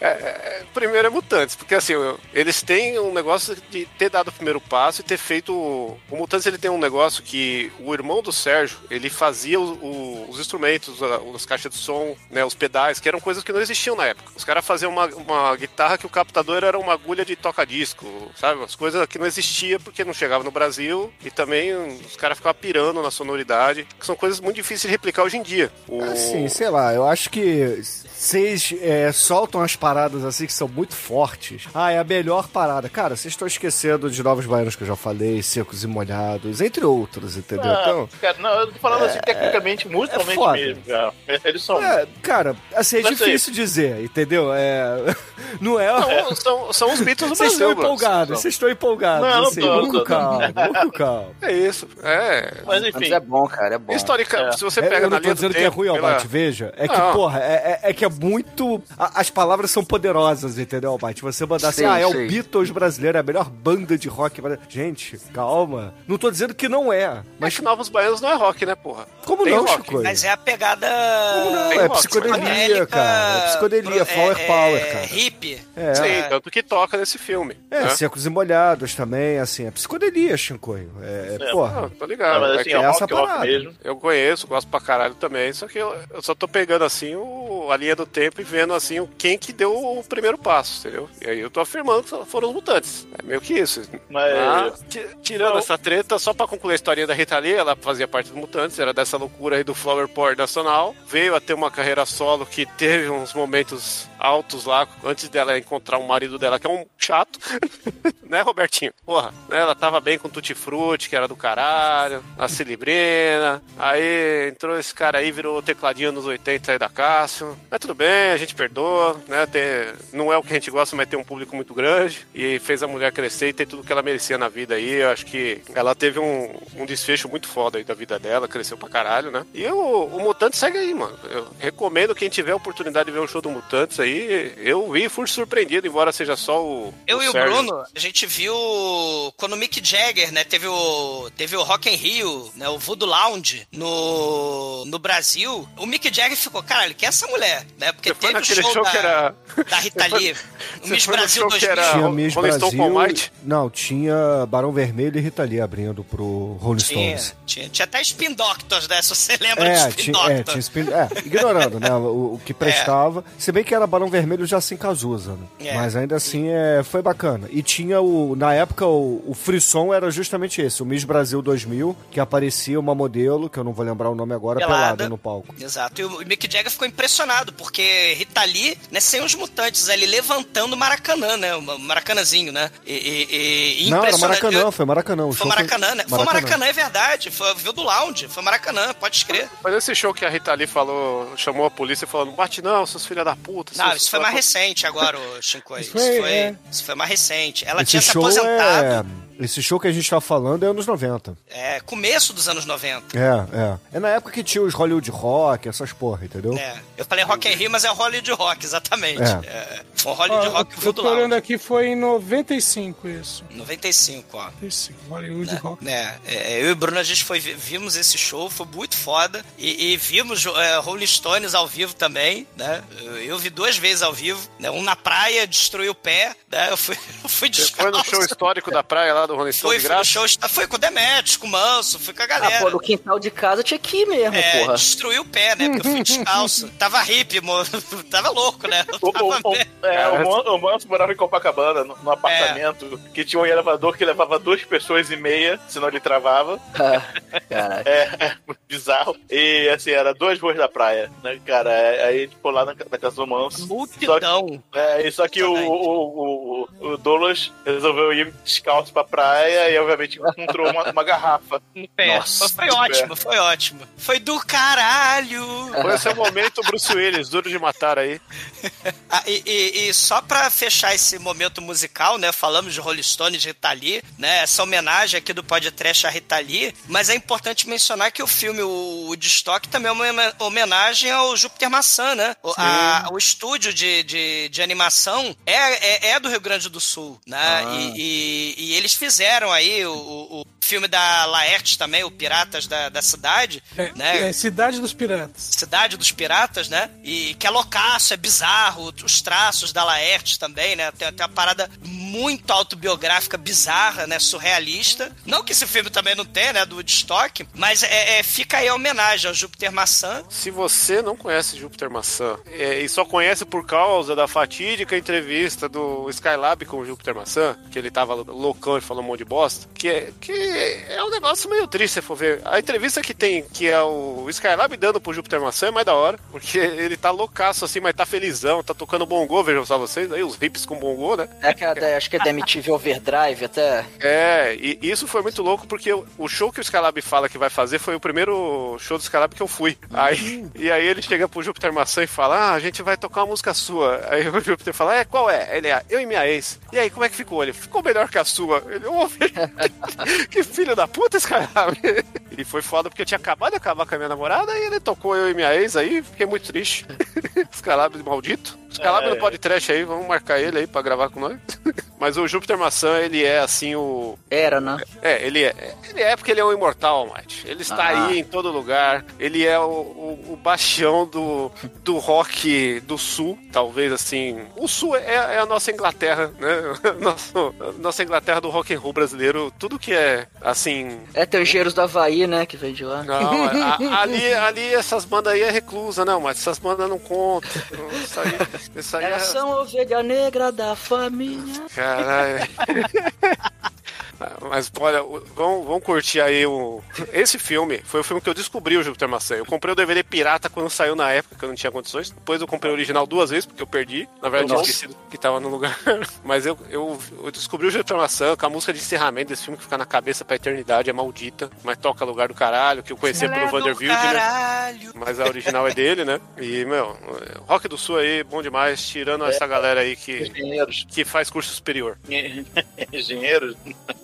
É, é, primeiro é Mutantes, porque assim, eles têm um negócio de ter dado o primeiro passo e ter feito. O Mutantes ele tem um negócio que o irmão do Sérgio, ele fazia o- o- os instrumentos, as caixas de som, né, os pedais, que eram coisas que não existiam na época. Os caras faziam uma, uma guitarra que o captador era uma agulha de toca-disco, sabe? As coisas que não existia porque não chegava no Brasil e também os caras ficavam pirando na sonoridade, que são coisas muito difíceis de replicar hoje em dia. O... Assim, sei lá, eu acho que vocês é, soltam as paradas assim que são muito fortes. Ah, é a melhor parada. Cara, vocês estão esquecendo de Novos Baianos que eu já falei, Secos e Molhados, entre outros, entendeu? Ah, Então. cara, não, eu tô falando assim, tecnicamente, musicalmente foda. mesmo, cara. Eles são. É, cara, assim, é Mas aí- difícil dizer, entendeu? É. [laughs] Não é. São, [laughs] são, são os Beatles do Vocês estão Brasil, empolgados, vocês estão empolgados. Não, não assim, tô, não tô. calma, vamos [laughs] com calma. É isso. É. Mas Mas enfim, é bom, cara, é bom. Histórica, É. se você É, pega eu na não tô linha do dizendo que é ruim, pela- Albate, veja. É que, Não. porra, é, é- é que é muito. a- as palavras são poderosas, entendeu, Albate? Você mandar assim, Sim, ah, é o. Beatles brasileiro, é a melhor banda de rock. brasileiro. Gente, calma. Não tô dizendo que não é. Mas Mas que Novos Baianos não é rock, né, porra? como tem não, rock, Chico? Mas é a pegada. Como não? Tem É rock, psicodelia, cara. É psicodelia, flower é- power, é cara. Hip. É. Sim, tanto que toca nesse filme. É, né? secos e molhados também, assim, é psicodelia, Chicoio. É, é, É, porra. Ah, tô ligado. não, mas É assim, que é essa rock, rock parada. mesmo. eu conheço, gosto pra caralho também, só que eu, eu só tô pegando assim o, a linha do tempo e vendo assim quem que deu o primeiro passo, entendeu? E aí eu tô afirmando que foram os mutantes. É meio que isso. Mas. Ah, ti- tirando Não. essa treta, só pra concluir a historinha da Rita Lee, ela fazia parte dos Mutantes, era dessa loucura aí do Flower Power Nacional. Veio a ter uma carreira solo que teve uns momentos altos lá, antes dela encontrar um marido dela que é um chato. [laughs] né, Robertinho? Porra, né, ela tava bem com Tutti Frutti, que era do caralho, a Cilibrina. Aí entrou esse cara aí, virou tecladinho nos 80 aí da Cássio. Mas tudo bem, a gente perdoa, né? Tem, não é o que a gente gosta, mas tem um público muito grande. E fez a mulher crescer e ter tudo que ela merecia na vida aí. Eu acho que ela teve um, um desfecho muito foda aí da vida dela, cresceu pra caralho, né? E o, o Mutante segue aí, mano. Eu recomendo quem tiver a oportunidade de ver um show do Mutantes aí. Eu vi e fui surpreendido, embora seja só o. Eu o e o Sérgio. Bruno, a gente viu quando o Mick Jagger, né, teve o teve o Rock in Rio, né, o Voodoo Lounge no, no Brasil. O Mick Jagger ficou, caralho, quem é essa mulher, né? Porque Você foi teve o show, show da, que era. da Rita Lee, o Miss Brasil show que 2000. era- Tinha Miss Rolling Stone com Brasil. Might? Não, tinha Barão Vermelho e Rita Lee abrindo pro Rolling Tinha, Stones. tinha, tinha até Spin Doctors, né? Se você lembra É, de Spin tinha, é, tinha spin- é, ignorando, né, o, o que [laughs] prestava. Se bem que era Barão Vermelho já sem Cazuza, né? É. Mas ainda assim é, foi bacana. E tinha o, na época, o, o frisson era justamente esse, o Miss Brasil 2000, que aparecia uma modelo, que eu não vou lembrar o nome agora, Pelada. pelada no palco. Exato. E o Mick Jagger ficou impressionado, porque Rita Lee, né, sem os mutantes ali levantando o Maracanã, né? O Maracanãzinho, né? E, e, e Não, era. Maracanã, Eu- foi Maracanã. O Foi Maracanã, né? Foi Maracanã, é verdade. Foi, viu do lounge, foi Maracanã, pode escrever. Mas esse show que a Rita Lee falou, chamou a polícia e falou: não bate não, seus filhos da puta. Não, isso foi mais recente agora, o Shinko. Isso Isso foi, foi, é. isso foi mais recente. Ela Esse tinha se show aposentado. é... Esse show que a gente tá falando é anos 90. É, começo dos anos 90. É, é. É na época que tinha os Hollywood Rock, essas porra, entendeu? É, eu falei Rock in Rio, mas é Hollywood Rock, exatamente. É. É, um Hollywood Ó, Rock eu tô do olhando aqui, foi em 95 isso. 95, ó. 95, Hollywood Rock. É, é, eu e o Bruno, a gente foi, vimos esse show, foi muito foda. E, e vimos é, Rolling Stones ao vivo também, né? Eu, eu vi duas vezes ao vivo, né? Um na praia, destruiu o pé, né? Eu fui, [laughs] eu fui Você foi no descalço. show histórico da praia lá do Rolling Stone Fui, de fui graça? show, fui com o Demetrius, com o Manso, fui com a Ah, galera. pô, no quintal de casa tinha que ir mesmo, É, porra. destruí o pé, né? Porque eu fui descalço. [laughs] Tava hippie, mo... [laughs] tava louco, né? O, tava o, é, o, Man- o Manso morava em Copacabana, no, num apartamento que tinha um elevador que levava duas pessoas e meia, senão ele travava. [laughs] Ah, Caralho. É, é bizarro. E assim, era duas ruas da praia, né, cara? É, Aí, tipo, lá na, na casa do Manso. Multidão. É, e só que o, o, o, o Douglas resolveu ir descalço pra praia e, obviamente, encontrou uma, uma garrafa. no pé. Nossa, foi ótimo, foi ótimo. Foi do caralho. Foi esse é o momento Bruce Willis, duro de matar aí. [laughs] Ah, e, e- e só pra fechar esse momento musical, né? Falamos de Rolling Stone, de Rita Lee, né? Essa homenagem aqui do podcast a Rita Lee. Mas é importante mencionar que o filme, o, o de Stock, também é uma homen- homenagem ao Júpiter Maçã, né? O, a- o estúdio de, de, de animação é, é, é do Rio Grande do Sul, né? Ah. E, e- e eles fizeram aí o, o- filme da Laerte também, o Piratas da, da Cidade, É, né? é Cidade dos Piratas. Cidade dos Piratas, né? E que é loucaço, é bizarro. Os traços da Laerte também, né? Tem, tem uma parada muito autobiográfica, bizarra, né? Surrealista. Não que esse filme também não tenha, né? Do Woodstock. Mas é, é- fica aí a homenagem ao Júpiter Maçã. Se você não conhece Júpiter Maçã é, e só conhece por causa da fatídica entrevista do Skylab com o Júpiter Maçã, que ele tava loucão e falou um monte de bosta, que é, que é um negócio meio triste se for ver. A entrevista que tem, que é o Skylab dando pro Júpiter Maçã é mais da hora, porque ele tá loucaço assim, mas tá felizão, tá tocando bongô, vejam só vocês, aí os hips com bongô, né? É que é acho que é da MTV Overdrive até. É, e isso foi muito louco porque o- show que o Skylab fala que vai fazer foi o primeiro show do Skylab que eu fui. Aí, e aí ele chega pro Júpiter Maçã e fala: Ah, a gente vai tocar uma música sua. Aí o Júpiter fala: É, qual é? Ele é, eu e minha ex. E aí, como é que ficou? Ele ficou melhor que a sua. Ele, ô, [laughs] que filho da puta, Skylab. [laughs] Ele foi foda porque eu tinha acabado de acabar com a minha namorada e ele tocou eu e minha ex aí, fiquei muito triste. [laughs] Skylab maldito. Skylab É. não pode trash aí, vamos marcar ele aí pra gravar com nós. [laughs] Mas o Júpiter Maçã, ele é assim o. Era, né? É, ele é. Ele é porque ele é um imortal, Mate. Ele está Ah. aí em todo lugar. Ele é o, o, o bastião do, do rock do sul, talvez assim. O sul é, é a nossa Inglaterra, né? [laughs] Nosso, nossa Inglaterra do rock and roll brasileiro. Tudo que é assim. É, tem os Engenheiros do Havaí, né? Que veio de lá. Não, a- [laughs] ali, ali essas bandas aí é reclusa, não, mas essas bandas não contam. Isso aí, aí é. Elas são ovelha negra da família. Caralho. [laughs] Mas olha, o- vamos, vamos curtir aí o. Esse filme foi o filme que eu descobri o Júpiter Maçã. Eu comprei o DVD pirata quando saiu na época, que eu não tinha condições. Depois eu comprei o original duas vezes, porque eu perdi. Na verdade, eu esqueci que tava no lugar. [laughs] Mas eu, eu, eu descobri o Júpiter Maçã com a música de encerramento desse filme que fica na cabeça pra eternidade, é maldita. Mas toca lugar do caralho, que eu conheci Ela pelo é Vanderbilt, né? caralho. Mas a original é dele, né? E, meu, Rock do Sul aí, bom demais, tirando essa galera aí que, Engenheiros. que faz curso superior. [laughs] Engenheiros?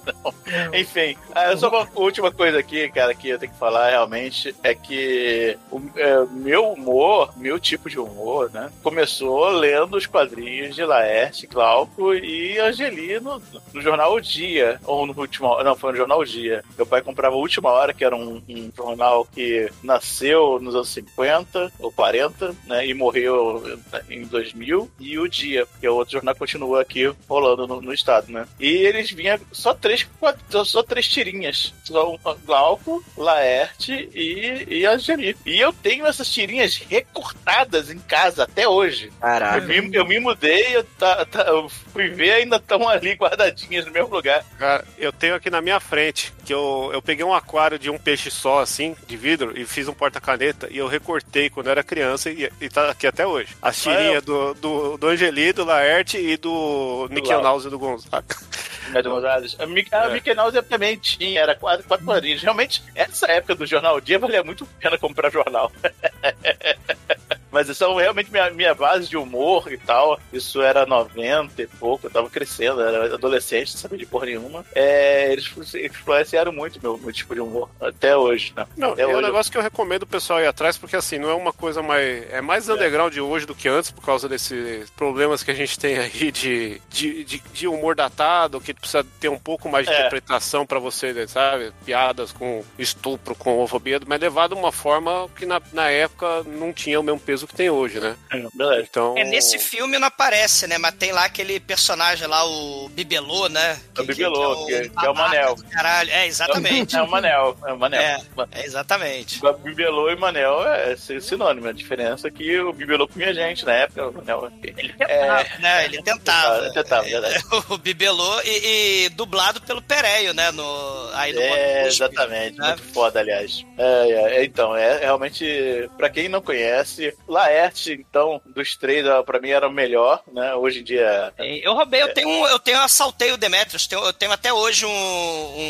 Não. Enfim, ah, só uma última coisa aqui, cara, que eu tenho que falar realmente é que o é, meu humor, meu tipo de humor, né, começou lendo os quadrinhos de Laerte, Glauco e Angeli no, no jornal O Dia, ou no último, não, foi no jornal O Dia. Meu pai comprava a Última Hora, que era um, um jornal que nasceu nos anos 50 ou 40, né, e morreu em 2000, e O Dia, que é outro jornal que continua aqui rolando no, no estado, né. E eles vinham só três, quatro, só três tirinhas. Só um, Glauco, Laerte e, e Angeli. E eu tenho essas tirinhas recortadas em casa até hoje. Eu Caralho. me, eu me mudei, eu, tá, tá- eu fui ver, ainda estão ali guardadinhas no mesmo lugar. Cara, eu tenho aqui na minha frente que eu, eu peguei um aquário de um peixe só, assim, de vidro, e fiz um porta-caneta e eu recortei quando eu era criança e, e tá aqui até hoje. As tirinhas do, do, do Angeli, do Laerte e do Nickel Lau. Naus e do Gonzaga. Gonzalez. A, Mi- a É. Mickey também tinha, era quatro, quatro quadrinhos. Realmente, essa época do Jornal Dia valia muito a pena comprar jornal. [laughs] Mas isso é realmente minha, minha base de humor e tal. Isso era 90 e pouco, eu tava crescendo, eu era adolescente, não sabia de porra nenhuma. É, eles influenciaram muito meu, meu tipo de humor, até hoje, né? Não, até é um hoje. negócio que eu recomendo o pessoal ir atrás, porque assim, não é uma coisa mais. É mais underground de hoje do que antes, por causa desses problemas que a gente tem aí de, de, de, de humor datado, que precisa ter um pouco mais de É. interpretação pra você, sabe? Piadas com estupro, com homofobia, mas levado de uma forma que na, na época não tinha o mesmo peso do que tem hoje, né? Beleza. Então. É, nesse filme não aparece, né? Mas tem lá aquele personagem lá, o Bibelô, né? É o Bibelô, que- que é o Manel. babaca do Caralho. É, exatamente. É o Manel, é o Manel. É, é, exatamente. Bibelô e Manel é sinônimo. A diferença é que o Bibelô comia gente na época. O Manel... Ele tentava, né? Ele tentava. Ele tentava, verdade. [laughs] o Bibelô e, e dublado pelo Pereio, né? No, aí no É, exatamente. né? Muito foda, aliás. É, é, então, é realmente, pra quem não conhece, Laerte, então, dos três, ó, pra mim era o melhor, né? Hoje em dia. Eu roubei, eu tenho, um- eu tenho assaltei o Demetrius, tenho- eu tenho até hoje um,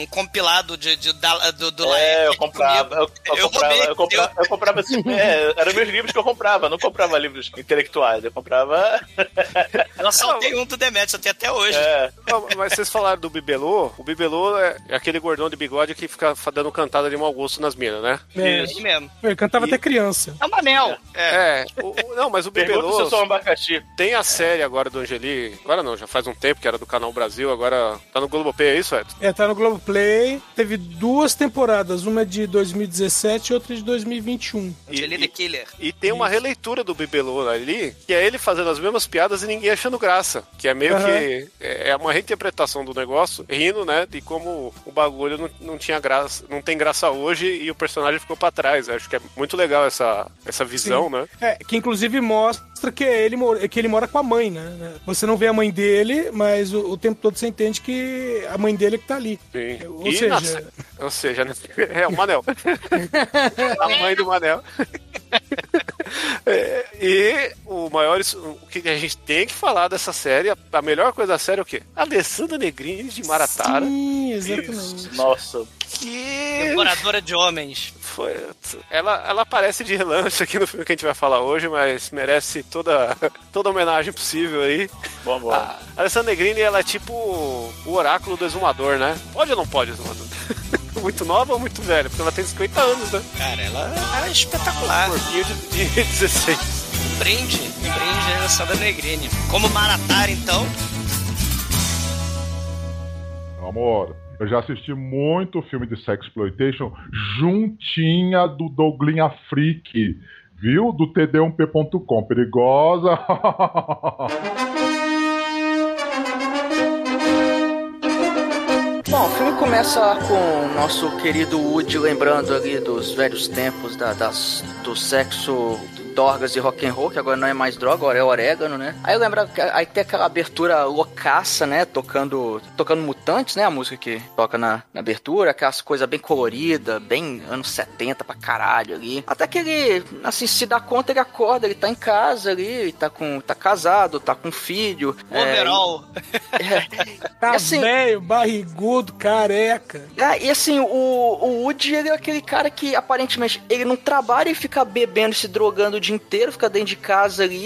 um compilado de, de- da- do, do É, Laerte eu comprava, eu, eu Eu comprava, roubei, eu comprava, eu comprava assim, [laughs] é, eram meus livros que eu comprava, não comprava livros intelectuais, eu comprava. [laughs] Eu assaltei um do Demetrius, eu tenho até hoje. É, Não, mas vocês falaram do Bibelô. O Bibelô é é aquele gordão de bigode que fica dando cantada de mau gosto nas minas, né? É, Isso mesmo. ele cantava E- até criança. É o Manel. É. É, o- o- não, mas o pergunta se eu Bibelô sou um abacaxi. tem a série agora do Angeli. Agora não, já faz um tempo que era do canal Brasil, agora tá no Globoplay, é isso, Edson? É, tá no Globoplay. Teve duas temporadas, uma de 2017 e outra de 2021. Angeli the Killer. E tem uma releitura do Bibelô ali, que é ele fazendo as mesmas piadas e ninguém achando graça. Que é meio Aham. que. É uma reinterpretação do negócio, rindo, né? De como o bagulho não, não tinha graça, não tem graça hoje e o personagem ficou pra trás. Acho que é muito legal essa, essa visão, né? É, que inclusive mostra que ele, que ele mora com a mãe, né? Você não vê a mãe dele, mas o, o tempo todo você entende que a mãe dele é que tá ali. Sim. Ou E seja- sé- ou seja, né? [laughs] é o Manel. [laughs] a mãe do Manel. [laughs] É, e o maior, o que a gente tem que falar dessa série, a- a melhor coisa da série é o quê? Alessandra Negrini de Maratara. Sim, exatamente. Nossa, Que Devoradora de homens. foi. Ela, ela aparece de relance aqui no filme que a gente vai falar hoje, mas merece toda, [laughs] toda homenagem possível aí. bom, bom. A Alessandra Negrini, ela é tipo o oráculo do exumador, né? Pode ou não pode, exumador? [laughs] muito nova ou muito velha? Porque ela tem 50 anos, né? Cara, ela é espetacular. Corpinho de, de [laughs] 16. Um brinde. Um brinde a Sandra Negrini. Como Maratar, então. Amor, eu já assisti muito filme de sexploitation juntinha do Douglinha Freak, viu? Do td1p.com. Perigosa. [laughs] Bom, o filme começa com o nosso querido Woody lembrando ali dos velhos tempos da, das, do sexo, dorgas e rock and roll, que agora não é mais droga, agora é orégano, né? Aí lembra que aí tem aquela abertura loucaça, né? Tocando, tocando Mutantes, né? A música que toca na, na abertura, aquelas coisas bem coloridas, bem anos 70 pra caralho ali. Até que ele, assim, se dá conta, ele acorda, ele tá em casa ali, tá com, tá casado, tá com filho. é, Overall. [laughs] Tá assim- velho, barrigudo, careca. Ah, e assim, o, o Woody, ele é aquele cara que aparentemente ele não trabalha e fica bebendo e se drogando dia inteiro, fica dentro de casa ali.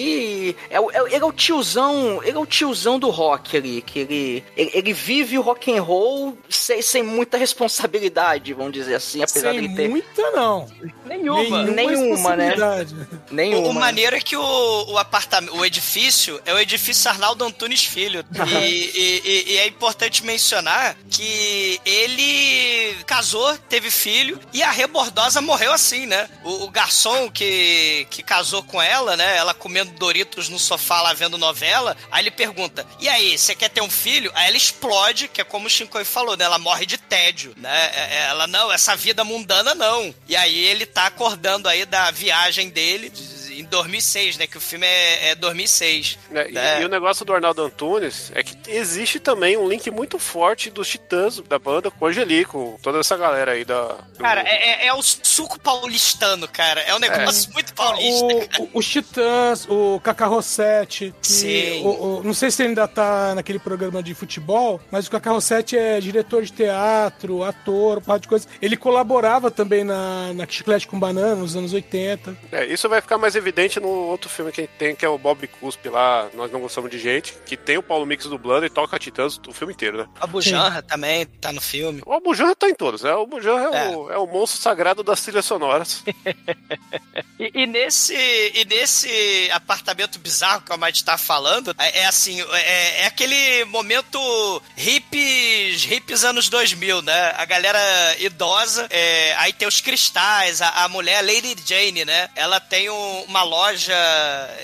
e É, o- é, ele é o tiozão, ele é o tiozão do rock ali, que ele, ele, ele vive o rock and roll sem, sem muita responsabilidade, vamos dizer assim, apesar Sem dele ter muita, não. Nenhuma. Nenhuma, né? responsabilidade. O, nenhuma. o maneiro é que o, o apartamento, o edifício é o edifício Arnaldo Antunes Filho. E, [laughs] e- e- e é importante mencionar que ele casou, teve filho e a rebordosa morreu assim, né? O, o garçom que, que casou com ela, né? Ela comendo Doritos no sofá lá vendo novela. Aí ele pergunta: E aí, você quer ter um filho? Aí ela explode, que é como o Shinkoi falou, né? Ela morre de tédio, né? É- é- Ela, não, essa vida mundana não. E aí ele tá acordando aí da viagem dele de- em 2006, né? Que o filme é, é 2006. né? E, É. e o negócio do Arnaldo Antunes é que existe também um link muito forte dos Titãs da banda com o Angelico, toda essa galera aí da. do- Cara, é, é- é o suco paulistano, cara. É um negócio muito paulista. O, o, os Titãs, o Cacá Rossetti, que Sim. o- o- não sei se ele ainda tá naquele programa de futebol, mas o Cacá Rossetti é diretor de teatro, ator, um par de coisas. Ele colaborava também na, na Chiclete com Banana nos anos 80. É, isso vai ficar mais evidente no outro filme que tem, que é o Bob Cuspe lá, Nós Não Gostamos de Gente, que tem o Paulo Mix dublando e toca Titãs o filme inteiro, né? A Bujanra também tá no filme. O Bujanra tá em todos, né? O Bujanra é, O, é o monstro sagrado das trilhas sonoras. [laughs] E, e nesse, e nesse apartamento bizarro que o Almighty tá falando, é, é assim, é, é aquele momento hippies, hippies anos 2000, né? A galera idosa, é, aí tem os cristais, a, a mulher, a Lady Jane, né? Ela tem um- uma uma loja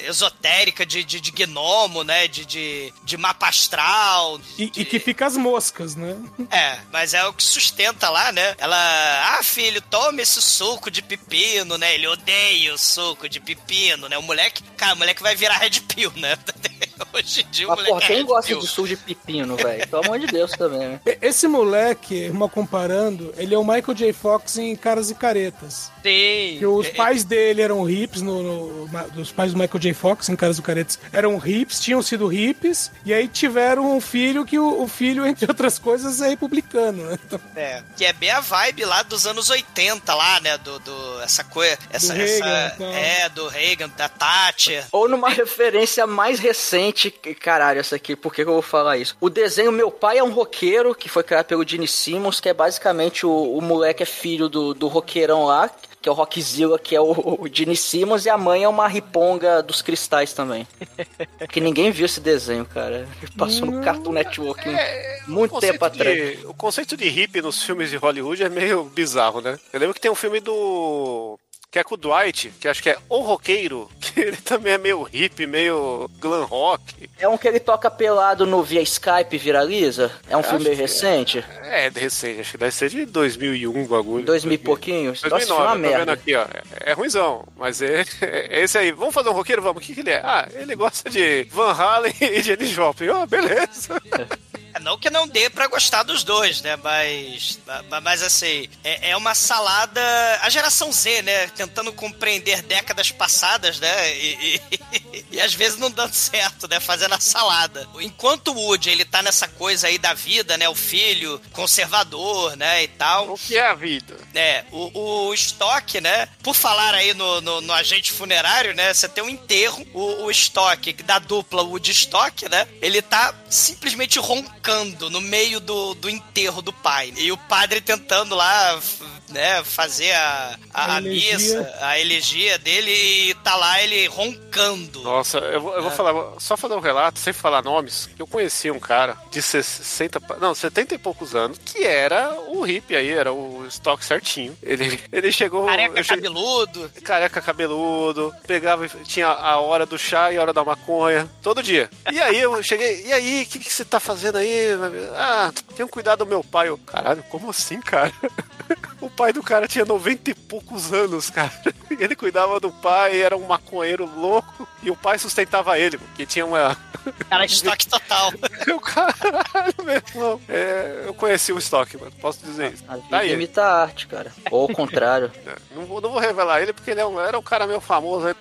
esotérica de, de, de gnomo, né? De, de, de mapa astral. E, de- e que fica as moscas, né? É, mas é o que sustenta lá, né? Ela, ah, filho, toma esse suco de pepino, né? Ele odeia o suco de pepino, né? O moleque, cara, o moleque vai virar red pill, né? [laughs] Hoje em dia o Mas, moleque porra, é quem red gosta pill. de suco de pepino, velho? Pelo amor de Deus também, né? Esse moleque, mal comparando, ele é o Michael J. Fox em Caras e Caretas. Sim. Que os É, pais dele eram hips, no, no- os pais do Michael J. Fox em Caras e Caretas eram hips, tinham sido hips, e aí tiveram um filho que o, o filho, [laughs] entre outras coisas, é republicano, né? Então, É, que é bem a vibe lá dos anos 80 lá, né? Do, do essa coisa, essa, Do essa Reagan, então. é do Reagan, da Thatcher. Ou numa referência mais recente, que- caralho, essa aqui, por que, que eu vou falar isso? O desenho Meu Pai é um Roqueiro, que foi criado pelo Gene Simmons, que é basicamente o, o moleque é filho do, do roqueirão lá, que é o Rockzilla, que é o, o Gene Simmons, e a mãe é uma riponga dos cristais também. [laughs] que ninguém viu esse desenho, cara. Passou no Cartoon Network muito conceito tempo atrás. de- o conceito de hippie nos filmes de Hollywood é meio bizarro, né? Eu lembro que tem um filme do. Que é com o Dwight, que acho que é O Roqueiro, [laughs] que ele também é meio hippie, meio glam rock. É um que ele toca pelado no via Skype, viraliza? É um Acho filme meio é. recente? É, de recente, acho que deve ser de 2001 o bagulho. Dois mil e pouquinho? Nossa, foi 2009, uma eu tô vendo merda. aqui, ó. É, é ruimzão, mas é, é esse aí. Vamos fazer um roqueiro? Vamos. O que, que ele é? Ah, ele gosta de Van Halen e de Janis Joplin. Ó, beleza. [laughs] É, Não que não dê pra gostar dos dois, né? Mas, ma- mas assim, é, é uma salada. A geração Z, né? Tentando compreender décadas passadas, né? E, e- [laughs] e às vezes não dando certo, né? Fazendo a salada. Enquanto o Woody, ele tá nessa coisa aí da vida, né? O filho conservador, né? E tal. O que é a vida? É, o, o estoque, né? Por falar aí no, no, no agente funerário, né? Você tem um enterro, o, o estoque da dupla Woodstock, né? Ele tá simplesmente roncando no meio do, do enterro do pai. E o padre tentando lá, né, fazer a, a, A missa, a elegia dele e tá lá ele roncando. Nossa, eu vou, eu vou falar, só fazer um relato, sem falar nomes. Eu conheci um cara de 60, pa- não, 70 e poucos anos, que era o hippie aí, era o estoque certinho. Ele, ele chegou. Careca cheguei- cabeludo. careca cabeludo, pegava, tinha a hora do chá e a hora da maconha, todo dia. E aí eu cheguei, e aí, o que, que você tá fazendo aí? Ah, tenho cuidado do meu pai. Eu, caralho, como assim, cara? [laughs] O pai do cara tinha 90 e poucos anos, cara. [laughs] Ele cuidava do pai, era um maconheiro louco. E o pai sustentava ele, porque tinha uma. Cara, estoque total. [laughs] Eu, caralho, meu irmão. É, eu conheci o estoque, mano. Posso dizer isso. A Tá imita a arte, cara. Ou ao contrário. [laughs] É, Não vou, não vou revelar ele porque ele é um- era um cara meio famoso.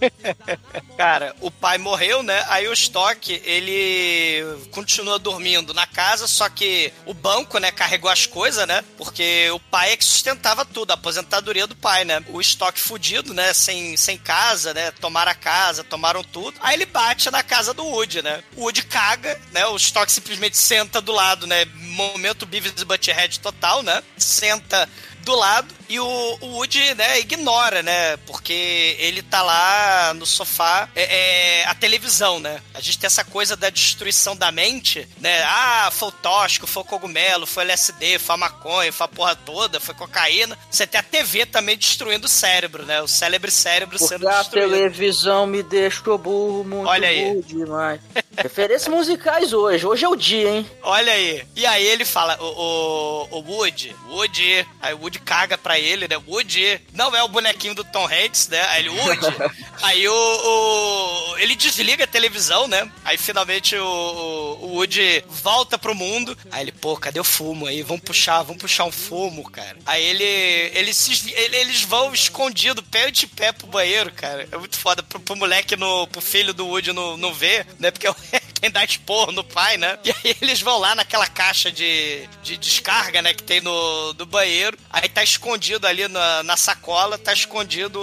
[laughs] Cara, o pai morreu, né? Aí o estoque, ele continua dormindo na casa, só que o banco, né, carregou as coisas, né? Porque o pai é que sustentava tudo, a aposentadoria do pai, né? O estoque fudido, né? Sem, sem casa, né? Tomaram a casa, tomaram tudo. Aí ele bate na casa do Woody, né? O Woody caga, né? O estoque simplesmente senta do lado, né? Momento Beavis e Butthead total, né? Senta do lado e o, o Woody, né, ignora, né? Porque ele tá lá no sofá, é, é, a televisão, né? A gente tem essa coisa da destruição da mente, né? Ah, foi o tóxico, foi o cogumelo, foi LSD, foi a maconha, foi a porra toda, foi cocaína. Você tem a TV também destruindo o cérebro, né? O célebre cérebro Porque sendo a destruído. televisão me deixou burro, muito Olha aí. burro demais. [laughs] Referências musicais hoje. Hoje é o dia, hein? Olha aí. E aí ele fala, o, o, o Woody, Woody. Aí o Woody caga pra ele, né? Woody. Não é o bonequinho do Tom Hanks, né? Aí ele, Woody. [laughs] aí o, o- Ele desliga a televisão, né? Aí finalmente o, o, o Woody volta pro mundo. Aí ele, pô, cadê o fumo aí? Vamos puxar, vamos puxar um fumo, cara. Aí ele. ele se, ele- eles vão escondido, pé de pé pro banheiro, cara. É muito foda pro, pro moleque, no, pro filho do Woody não, não ver, né? Porque [laughs] é quem dá esporro no pai, né? E aí eles vão lá naquela caixa de, de descarga, né? Que tem no, do banheiro. Aí tá escondido ali na, na sacola, tá escondido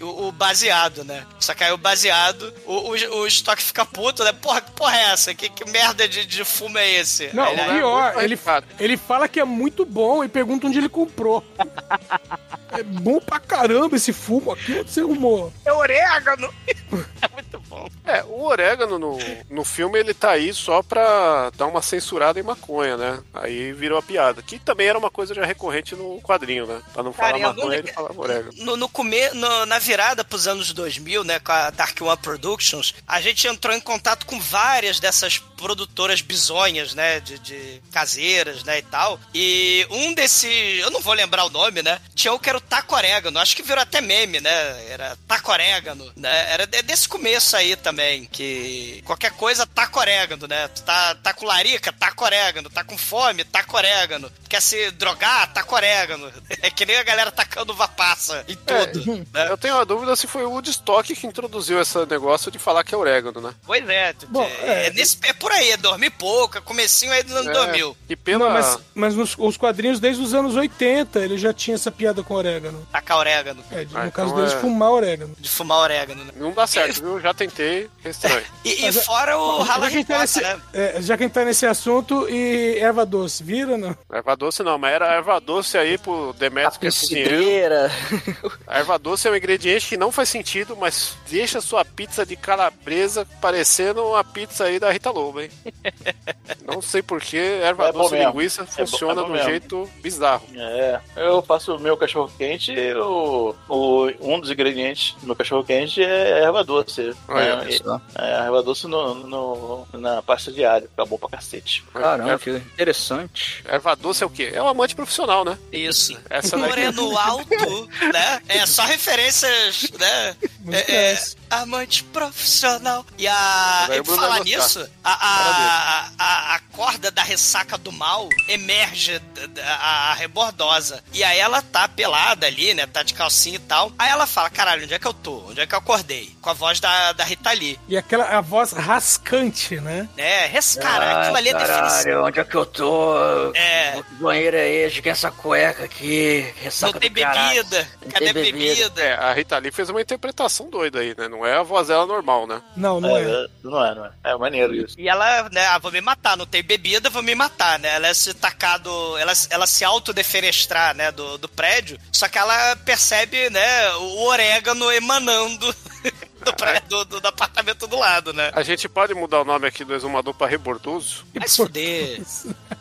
o, o baseado, né? Só que aí o baseado, o, o, o estoque fica puto, né? Porra, que porra é essa? Que, que merda de, de fumo é esse? Não, Aí ele, pior, muito ele, ele fala que é muito bom e pergunta onde ele comprou. [laughs] é bom pra caramba esse fumo aqui, onde você arrumou? é orégano! [laughs] é o, orégano no, no filme ele tá aí só pra dar uma censurada em maconha, né? Aí virou a piada. Que também era uma coisa já recorrente no quadrinho, né? Pra não falar Cara, algum maconha, ele falava orégano. No, no come, no- na virada pros anos 2000, né, com a Dark One Productions, a gente entrou em contato com várias dessas produtoras bizonhas, né, de, de caseiras, né, e tal. E um desses, eu não vou lembrar o nome, né, tinha o que era o Taco Orégano, acho que virou até meme, né, era Taco Orégano, né, era de- desse começo aí também, que qualquer coisa, Taco Orégano, né, tu tá, tá com larica, Taco Orégano, tá com fome, Taco Orégano, quer se drogar, Taco Orégano. [laughs] É que nem a galera tacando uva passa em tudo, né? Eu tenho a dúvida se foi o Woodstock que introduziu esse negócio de falar que é orégano, né? Pois é, tu- Bom, é, é, nesse, é por aí, é dormir pouco, é comecinho aí dos anos É, 2000. E pela. Não, mas, mas nos os quadrinhos desde os anos 80 ele já tinha essa piada com orégano. Tacar orégano, É, de- Ah, no caso então deles, é- fumar orégano. de fumar orégano, né? Não dá certo, [laughs] viu? Já tentei, é estranho. [laughs] E, e Mas, fora o já, rala que tá nesse, né? é, já que a gente tá nesse assunto, e erva doce, vira não? Erva doce não, mas era erva doce aí pro Demetrio que é cozinheiro. A erva doce é um ingrediente que não faz sentido, mas deixa sua pizza de calabresa parecendo uma pizza aí da Rita Lobo, hein? [laughs] Não sei porquê, erva É doce e linguiça bom- funciona é de um jeito bizarro. É, eu faço o meu cachorro quente, o, o, um dos ingredientes do meu cachorro quente é erva doce. Olha é, só. é, a erva doce no, no- na pasta de alho, fica bom pra cacete. Caramba, Erva, que interessante. erva doce é o quê? É um amante profissional, né? Isso. Essa daqui. Moreno alto, né? É só referências, né? É, é, amante profissional. E a. E falar nisso, a, a, a, a corda da ressaca do mal emerge da- da- a, a rebordosa. E aí ela tá pelada ali, né? Tá de calcinha e tal. Aí ela fala: caralho, onde é que eu tô? Onde é que eu acordei? Com a voz da, da Rita Lee. E aquela a voz rascante, né? É, res, cara, aquilo ali é definição. caralho, onde é que eu tô? É. Que banheiro é esse? Que é essa cueca aqui? Ressaca Não tem bebida. Não Cadê tem bebida. bebida? É, a Rita Lee fez uma interpretação doida aí, né? Não é a voz dela normal, né? Não, não é. É, não é, não é. É maneiro isso. E ela, né, ah, vou me matar, não tem bebida, vou me matar, né? Ela é se tacado, ela, ela se autodefenestrar, né, do, do prédio, só que ela percebe, né, o orégano emanando [laughs] do, do, do- do apartamento do lado, né? A gente pode mudar o nome aqui do exumador pra Rebordoso? Vai se fuder.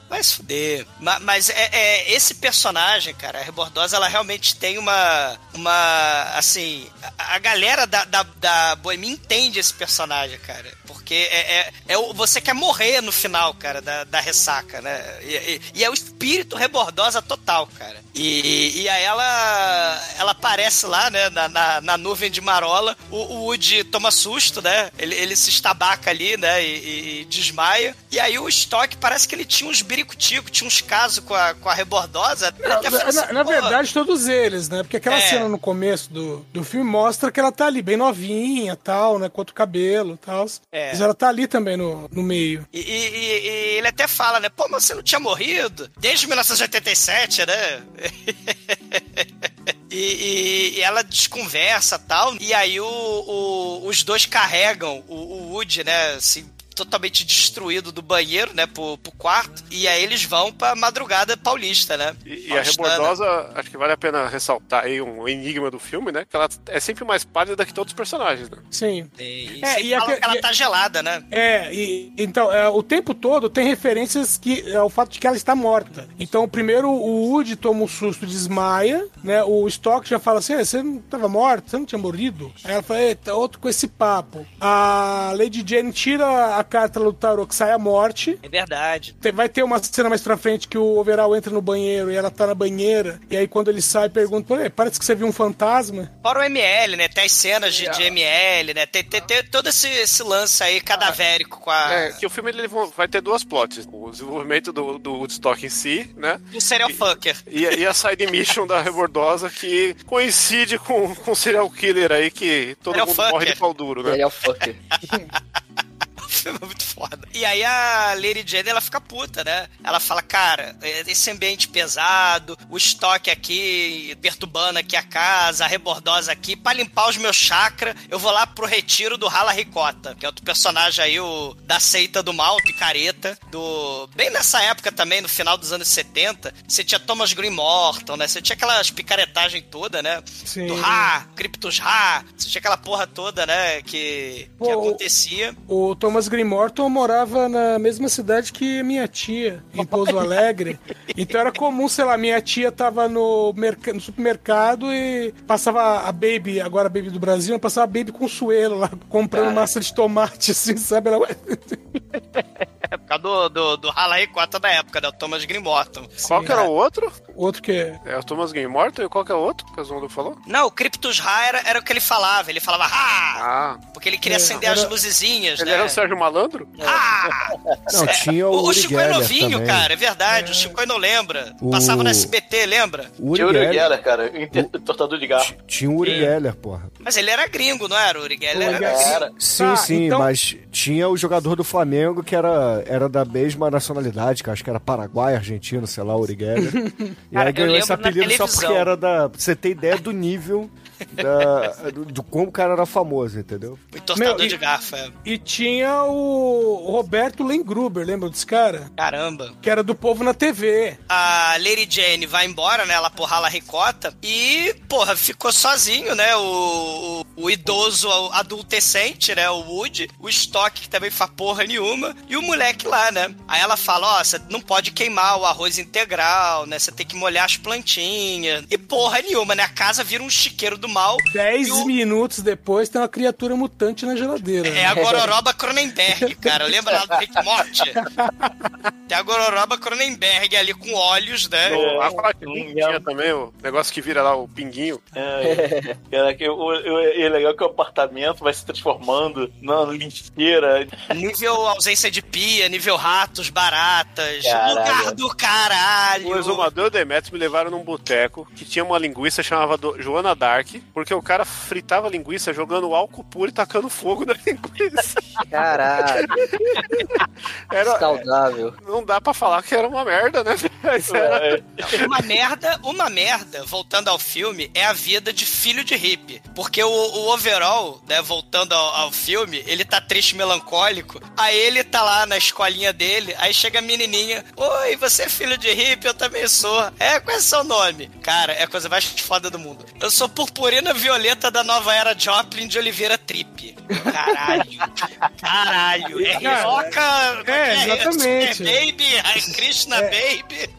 Vai se fuder. Ma- Mas é, é, esse personagem, cara, a Rebordosa, ela realmente tem uma. Uma. Assim. A, a galera da, da, da Boemia entende esse personagem, cara. Porque é, é, é o- você quer morrer no final, cara, da, da ressaca, né? E, e- e é o espírito Rebordosa total, cara. E, e aí ela. Ela aparece lá, né, na, na, na nuvem de marola. O, o Woody toma susto, né? Ele, ele se estabaca ali, né? E, e- desmaia. E aí o Stock parece que ele tinha uns biricutico, tinha uns casos com a, com a rebordosa. Na, assim, na- na "Pô, verdade, todos eles, né? Porque aquela É. cena no começo do, do filme mostra que ela tá ali bem novinha tal, né? Quanto cabelo e tal. É. Mas ela tá ali também no, no meio. E, e- e- e ele até fala, né? Pô, mas você não tinha morrido? Desde 1987, né? [laughs] E, e- e ela desconversa tal. E aí o, o- os dois carregam o, o Woody, né? Assim, totalmente destruído do banheiro, né? Pro, pro quarto. E aí eles vão pra madrugada paulista, né? E, e a. Rebordosa, acho que vale a pena ressaltar aí um enigma do filme, né? Que ela é sempre mais pálida que todos os personagens, né? Sim. E, É, sempre e falam aque- que ela e- tá gelada, né? É, e então, é, o tempo todo tem referências que é o fato de que ela está morta. Então, primeiro o Woody toma um susto, desmaia, né? O Stock já fala assim: "É, você não estava morto, você não tinha morrido. Aí ela fala: Eita, outro com esse papo. A Lady Jane tira a carta do tarô que sai a morte. É verdade. Tem- Vai ter uma cena mais pra frente que o Overall entra no banheiro e ela tá na banheira. E aí, quando ele sai, pergunta: "Pô, parece que você viu um fantasma. Fora o ML, né? Tem as cenas de, de ML, né? Tem, tem- tem todo esse, esse lance aí cadavérico com a. É, que o filme ele vai ter duas plots. O desenvolvimento do, do Woodstock em si, né? Um serial fucker. E, e a side mission da Rebordosa que coincide com, com o serial killer aí que todo Serial mundo fucker. morre de pau duro, né? Ele é o fucker. [laughs] filme [laughs] é muito foda. E aí a Lady Jane, ela fica puta, né? Ela fala, cara, esse ambiente pesado, o estoque aqui, perturbando aqui a casa, a rebordosa aqui, pra limpar os meus chakras, eu vou lá pro retiro do Rala Ricota, que é outro personagem aí, o da seita do mal, picareta, do... Bem nessa época também, no final dos anos 70, você tinha Thomas Green Morton, né? Você tinha aquelas picaretagens toda, né? Sim. Do Ra, Cryptos Ra, você tinha aquela porra toda, né? Que, que Pô, o- acontecia. O Thomas Morton morava na mesma cidade que minha tia, em Pouso Alegre. Então era comum, sei lá, minha tia tava no, no supermercado e passava a Baby, agora a Baby do Brasil, passava a Baby com suelo lá, comprando massa de tomate, assim, sabe? Ela... [laughs] É por causa do, do, do Rala Ricota da época, né? O Thomas Green Morton. Qual que era o outro? Outro que é. É o Thomas Game Morton e qual que é o outro que o Zondo falou? Não, o Cryptus Ra era, era o que ele falava. Ele falava Ra! Ah, Porque ele queria É, acender era- as luzezinhas, ele né? era o Sérgio Malandro? Ah! Não, tinha o, O, o Uri Chico é Geller novinho, também. cara, é verdade. O Chico não lembra. O- Passava no SBT, lembra? O Uri Tinha o Uri Geller. Geller, cara, inter- tortador de garfo. Tinha o Uri Geller, porra. Mas ele era gringo, não era? O Uri Geller O Uri era. Sim, sim, então- mas tinha o jogador do Flamengo que era, era da mesma nacionalidade, que eu acho que era Paraguai, argentino, sei lá, Geller. [laughs] e Cara, aí ganhou esse apelido só porque era da. pra Você ter ideia do nível da, do, do como o cara era famoso, entendeu? O tortador Meu, e- de garfo, é. E tinha o Roberto Lengruber, lembra desse cara? Caramba. Que era do povo na TV. a Lady Jane vai embora, né? Ela porra la ricota. E, porra, ficou sozinho, né? O, o, o idoso adultecente, né? O Woody. O Stock, que também faz porra nenhuma. E o moleque lá, né? Aí ela fala: Ó, você não pode queimar o arroz integral, né? Você tem que molhar as plantinhas. E porra nenhuma, né? A casa vira um chiqueiro do mal. Dez E o- minutos depois tem uma criatura mutante na geladeira. É a Gororoba Cronenberg, cara. Lembra lá do Rick Morty? [laughs] Tem a Gororoba Cronenberg ali com olhos, né? O É, Aquatim um tinha também o negócio que vira lá o pinguinho. É, cara, que o, o- é legal que o apartamento vai se transformando na lixeira. Nível ausência de pia, nível ratos, baratas, Caralho. lugar do caralho. O exumador Demetrius me levaram num boteco que tinha uma linguiça chamava do- Joana Dark, porque o cara fritava a linguiça jogando álcool puro e tacando fogo na [laughs] linguiça. Caralho, [laughs] Era, saudável. não dá pra falar que era uma merda, né? [laughs] Era- É, Uma merda, uma merda, voltando ao filme, é a vida de filho de hippie. Porque o, o overall, né, voltando ao, ao filme, ele tá triste, melancólico. Aí ele tá lá na escolinha dele, aí chega a menininha. Oi, você é filho de hippie? Eu também sou. É, qual é seu nome? Cara, é a coisa mais foda do mundo. Eu sou purpurina violeta da nova era Joplin de Oliveira Tripe. Caralho. [laughs] Caralho. É Cara, Rioca. é, exatamente. É Baby, Hare Krishna Baby.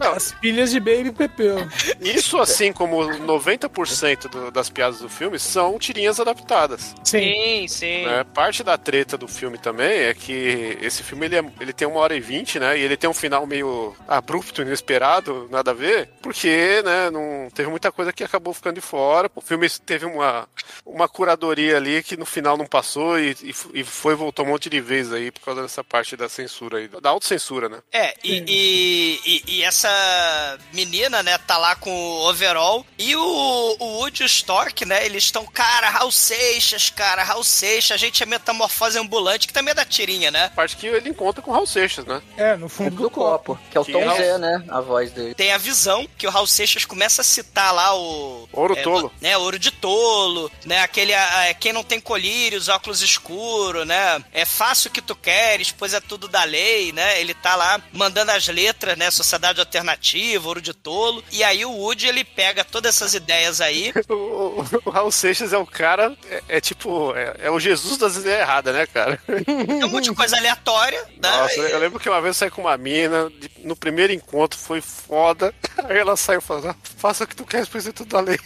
As pilhas de Baby Pepeu. Isso, assim como 90% do- das piadas do filme, são tirinhas adaptadas. Sim. Sim, né? Parte da treta do filme também é que esse filme ele, é- ele tem uma hora e vinte, né? E ele tem um final meio abrupto, inesperado, nada a ver, porque, né, não teve muita coisa que acabou ficando de fora. O filme teve uma, uma curadoria ali que no final não passou e, e e foi e voltou um monte de vezes aí por causa dessa parte da censura aí, da autocensura, né? É, e, e, e- e essa menina, né, tá lá com o overall. E o, o Woody e o Stork, né, eles estão, cara, Raul Seixas, cara, Raul Seixas, a gente é metamorfose ambulante, que também é da tirinha, né? Parte que ele encontra com o Raul Seixas, né? É, no É fundo do do copo. copo, que é o Que Tom é o- Zé, né? A voz dele. Tem a visão que o Raul Seixas começa a citar lá o. Ouro é, tolo. Né, ouro de tolo, né? Aquele. ah, quem não tem colírios, óculos escuros, né? É fácil o que tu queres, pois é tudo da lei, né? Ele tá lá mandando as letras, né? Sociedade alternativa, ouro de tolo. E aí o Woody, ele pega todas essas ideias aí. O, [laughs] o- o Raul Seixas é o cara, é, é tipo, é, é o Jesus das ideias erradas, né, cara? Tem um monte de coisa aleatória, né? Nossa, eu lembro que uma vez eu saí com uma mina, no primeiro encontro foi foda. [laughs] Aí ela saiu falando: "Ah, faça o que tu queres, presidente da lei.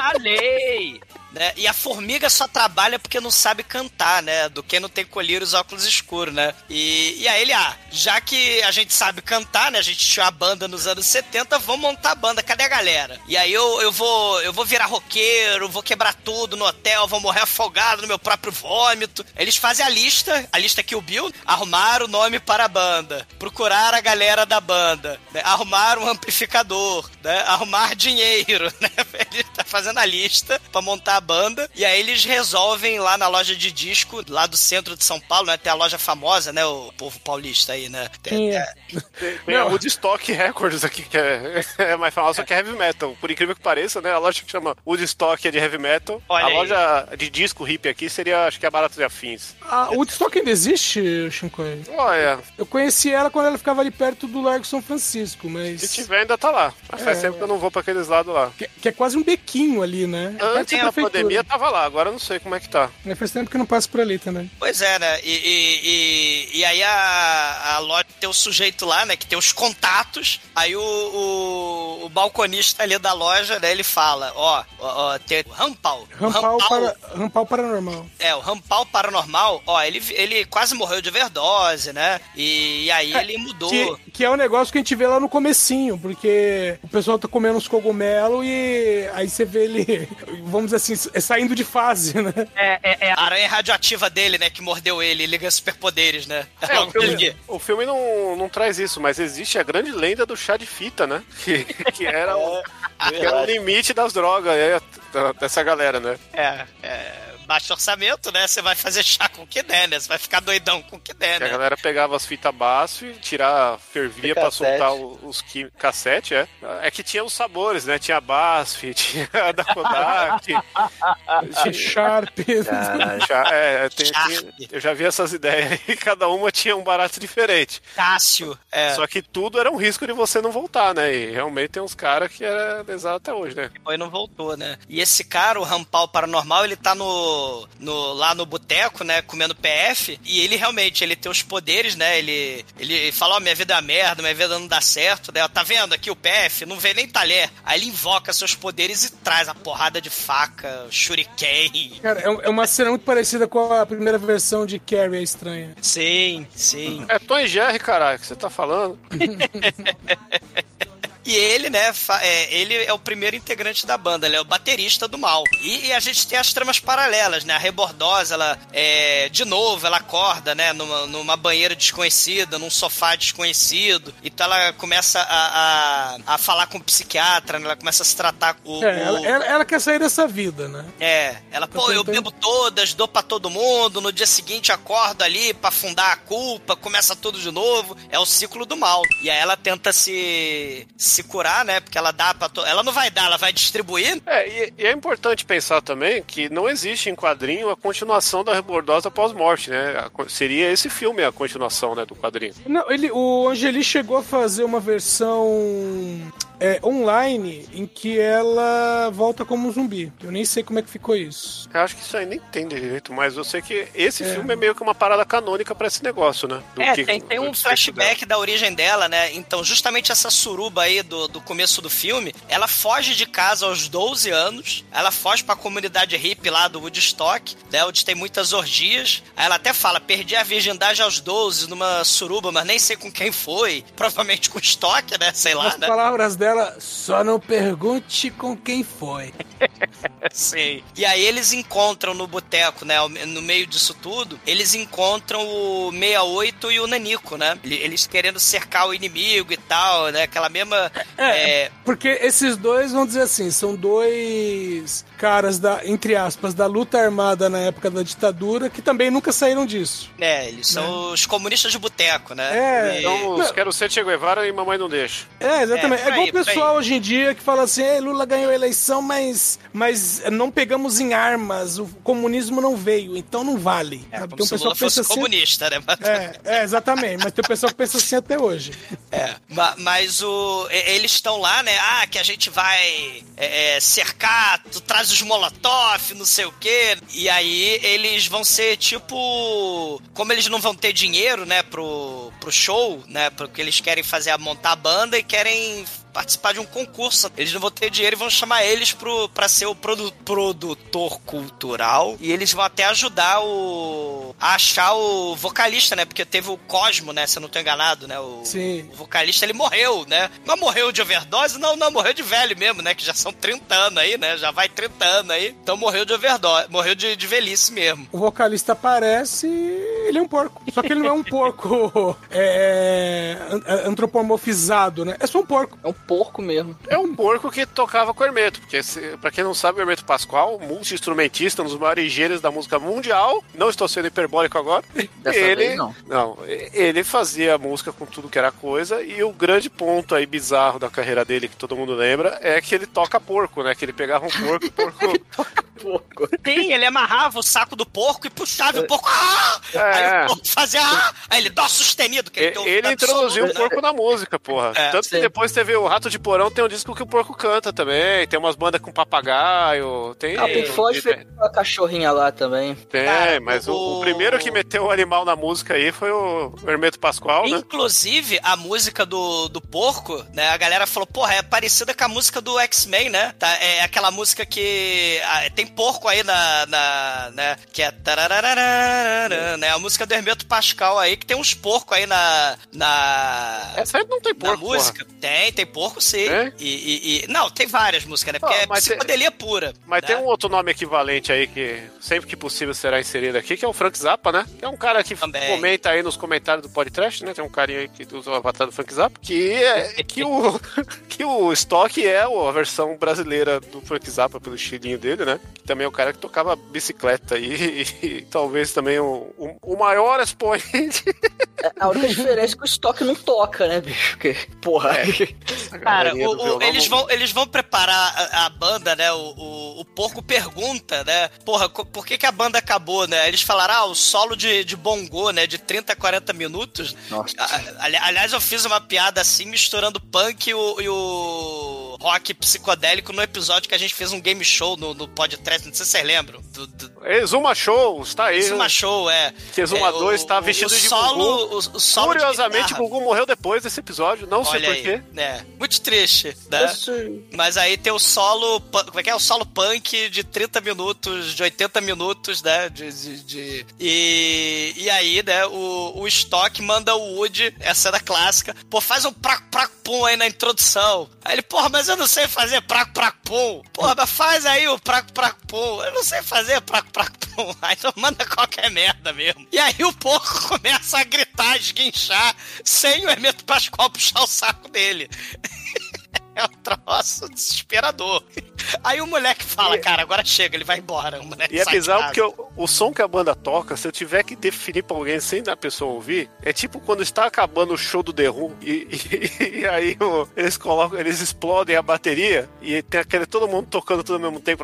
A lei! [laughs] Né? E a formiga só trabalha porque não sabe cantar, né? Do que não tem colírios óculos escuros, né? E, e aí ele, ah, já que a gente sabe cantar, né? A gente tinha uma banda nos anos 70, vamos montar a banda, cadê a galera? E aí eu, eu vou eu vou virar roqueiro, vou quebrar tudo no hotel, vou morrer afogado no meu próprio vômito. Eles fazem a lista, a lista que o Bill, arrumar o nome para a banda, procurar a galera da banda, né? arrumar um amplificador, né? arrumar [laughs] dinheiro, né? [laughs] Ele tá fazendo a lista pra montar a da banda. E aí eles resolvem lá na loja de disco, lá do centro de São Paulo, né? Tem a loja famosa, né? O povo paulista aí, né? Tem, É. Tem, tem a Woodstock Records aqui, que é, [laughs] é mais famosa, só que é heavy metal. Por incrível que pareça, né? A loja que chama Woodstock é de heavy metal. Olha a aí. loja de disco hippie aqui seria, acho que é Baratos e Afins. A Woodstock ainda existe, Shinkoi? Olha, Eu conheci ela quando ela ficava ali perto do Largo São Francisco, mas. se tiver ainda tá lá. Mas faz É. tempo que eu não vou pra aqueles lados lá. Que, que é quase um bequinho ali, né? É Antes da da prefeitura. Pandemia tava lá, agora eu não sei como é que tá. Mas faz tempo que eu não passo por ali também. Pois é, né? E, e, e, e aí a, a loja tem o sujeito lá, né? Que tem os contatos. Aí o, o, o balconista ali da loja, né? Ele fala, ó, ó, ó, tem o Rampal. O Rampal, para, Rampal Paranormal. É, o Rampal Paranormal, ó, ele, ele quase morreu de overdose, né? E, e aí ele mudou. Que, que é um negócio que a gente vê lá no comecinho, porque o pessoal tá comendo uns cogumelos e aí você vê ele, [laughs] vamos dizer assim, saindo de fase, né? É, é, é a aranha radioativa dele, né? Que mordeu ele, ele ganha superpoderes, né? É, [laughs] o filme, o filme não, não traz isso, mas existe a grande lenda do chá de fita, né? [laughs] Que, que era, o, que era o limite das drogas é, dessa galera, né? É, é, baixo orçamento, né? Você vai fazer chá com o que der, né? Você vai ficar doidão com o que der, Que a né? galera pegava as fitas BASF, tirar, fervia pra Cassete. soltar os qui- cassete, é. É que tinha os sabores, né? Tinha BASF, [laughs] tinha da Kodak. tinha, Sharp. já- é, tem- Sharp. tinha- eu já vi essas ideias aí, [laughs] cada uma tinha um barato diferente. Cássio, é. Só que tudo era um risco de você não voltar, né? E realmente tem uns caras que era lesado até hoje, né? Depois não voltou, né? E esse cara, o Rampal Paranormal, ele tá no, no lá no boteco, né, comendo PF, e ele realmente, ele tem os poderes, né? Ele ele fala, ó, minha vida é uma merda, minha vida não dá certo, né? Tá vendo aqui o PF? Não vê nem talher. Aí ele invoca seus poderes e traz a porrada de faca, shuriken. Cara, é é uma cena muito parecida com a primeira versão de Carrie a Estranha. Sim, sim. É Tom e Jerry, caralho, que você tá falando. [laughs] E ele, né, é, ele é o primeiro integrante da banda, ele é o baterista do mal. E, e a gente tem as tramas paralelas, né? A Rebordosa, ela, é, de novo, ela acorda, né, numa, numa banheira desconhecida, num sofá desconhecido. Então ela começa a, a, a falar com o psiquiatra, né? Ela começa a se tratar com o. É, ela, ela- ela quer sair dessa vida, né? É, ela, pô, eu tentando- bebo todas, dou pra todo mundo, no dia seguinte acordo ali pra afundar a culpa, começa tudo de novo. É o ciclo do mal. E aí ela tenta se, se curar, né? Porque ela dá pra. To... Ela não vai dar, ela vai distribuir. É, e, e é importante pensar também que não existe em quadrinho a continuação da Rebordosa pós-morte, né? A seria esse filme a continuação, né, do quadrinho. Não, ele, o Angeli chegou a fazer uma versão é, online em que ela volta como um zumbi. Eu nem sei como é que ficou isso. Eu acho que isso aí nem tem direito, mas eu sei que esse filme é meio que uma parada canônica pra esse negócio, né? Do É, que- tem, tem um flashback da origem dela, né? Então, justamente essa suruba aí do, do começo do filme, ela foge de casa aos 12 anos, ela foge pra comunidade hippie lá do Woodstock, né? Onde tem muitas orgias. Aí ela até fala, perdi a virgindade aos 12 numa suruba, mas nem sei com quem foi. [laughs] Provavelmente com estoque, né? Sei lá, As né? palavras dela, só não pergunte com quem foi. [laughs] Sim. E aí eles encontram no boteco, né? No meio disso tudo, eles encontram o 68 e o Nanico, né? Eles querendo cercar o inimigo e tal, né? Aquela mesma. É, Porque esses dois, vamos dizer assim, são dois caras da, entre aspas, da luta armada na época da ditadura que também nunca saíram disso. é, eles são os comunistas de boteco, né? É, E- Então, os quero ser Che Guevara e mamãe não deixa. É, exatamente. É, É, igual pessoal hoje em dia que fala assim, "Ei, Lula ganhou a eleição, mas, mas não pegamos em armas, o comunismo não veio, então não vale. É, Sabe? como Tem um se o pessoal Lula fosse assim. comunista, né? É, é, exatamente. Mas tem o pessoal que pensa assim até hoje. [laughs] É, ma- mas o, eles estão lá, né? Ah, que a gente vai é, é, cercar, tu traz os molotov, não sei o quê. E aí eles vão ser tipo. Como eles não vão ter dinheiro, né, pro, pro show, né? Porque eles querem fazer montar a banda e querem participar de um concurso. Eles não vão ter dinheiro e vão chamar eles pro, pra ser o produ- produtor cultural. E eles vão até ajudar o. a achar o vocalista, né? Porque teve o Cosmo, né? Se eu não tô enganado, né? O, Sim. o vocalista ele morreu, né? Mas morreu de overdose? Não, não, morreu de velho mesmo, né? Que já são 30 anos aí, né? Já vai 30 anos aí. Então morreu de overdose, morreu de, de velhice mesmo. O vocalista aparece e Ele é um porco. Só que ele não é um porco [laughs] é, an- antropomorfizado, né? É só um porco. É um porco mesmo. É um porco que tocava com o Hermeto, porque pra quem não sabe, o Hermeto Pascoal, multi-instrumentista, um dos maiores gênios da música mundial, não estou sendo hiperbólico agora. Dessa ele, vez, não. Não, ele fazia música com tudo que era coisa, e o grande ponto aí bizarro da carreira dele, que todo mundo lembra, é que ele toca porco, né? Que ele pegava um porco, [laughs] o porco. Sim, ele amarrava o saco do porco e puxava e o porco. Ah! É. Aí o porco fazia. Ah! Aí ele dó sustenido. Que ele, tem um Ele introduziu o né? porco na música, porra. É, Tanto que sim. depois teve o Rato de Porão, tem um disco que o porco canta também. Tem umas bandas com papagaio. Tem. Ah, o Pink Floyd fez uma cachorrinha lá também. tem, Cara, mas o... o- o primeiro que meteu o animal na música aí foi o Hermeto Pascoal, né? Inclusive, a música do, do porco, né? A galera falou, porra, é parecida com a música do X-Men, né? Tá, é aquela música que. ah, tem porco aí na. na né? Que é. Né? A música do Hermeto Pascal aí, que tem uns porcos aí na. Na. Essa aí não tem na porco, porra. música. Tem, tem porco sim. É? E, e- e- Não, tem várias músicas, né? Porque Ah, é mas tem- psicodelia pura. Mas né? tem um outro nome equivalente aí que sempre que possível será inserido aqui, que é o Frank Zappa, né? Que é um cara que Também. comenta aí nos comentários do podcast, né? Tem um carinha aí que usa o avatar do Frank Zappa, que é que o [laughs] que o Stock é a versão brasileira do Frank Zappa pelo estilinho dele, né? Que também é o cara que tocava bicicleta aí e, [laughs] e talvez também o, o, o maior expoente. É, A única diferença é que o estoque não toca, né, bicho? Porque, porra. [laughs] Cara, o- o- eles, vão, eles vão preparar a, a banda, né? O, o, o porco pergunta, né? Porra, por que, que a banda acabou, né? Eles falaram, ah, o solo de, de bongô, né? De 30 a 40 minutos. Nossa. A- ali- aliás, eu fiz uma piada assim, misturando punk e o, e o rock psicodélico no episódio que a gente fez um game show no, no podcast, não sei se vocês lembram. Do, do, Exuma Show, está aí. Exuma Show, é. Que Exuma É, 2 tá o- vestido o de solo, Gugu. o, o solo Curiosamente, Gugu morreu depois desse episódio, não sei Olha aí, porquê. né? Muito triste, né? Mas aí tem o solo. Como é que é? O solo punk de 30 minutos, de 80 minutos, né? De, de- de- e, e aí, né, o, o Stock manda o Woody, é a cena clássica, pô, faz um praco praco pum aí na introdução. Aí ele, porra, mas eu não sei fazer praco praco pum. Porra, mas faz aí o praco praco pum. Eu não sei fazer praco praco pum. [laughs] Aí então manda qualquer merda mesmo. E aí o porco [laughs] começa a gritar, esguinchar, sem o Hermeto Pascoal puxar o saco dele. É um troço desesperador. Aí o moleque fala, cara, agora chega, ele vai embora. E é de bizarro porque o, o som que a banda toca, se eu tiver que definir pra alguém sem a pessoa ouvir, é tipo quando está acabando o show do The Who e, [laughs] e- e aí o- eles colocam, eles explodem a bateria e tem aquele todo mundo tocando tudo ao mesmo tempo.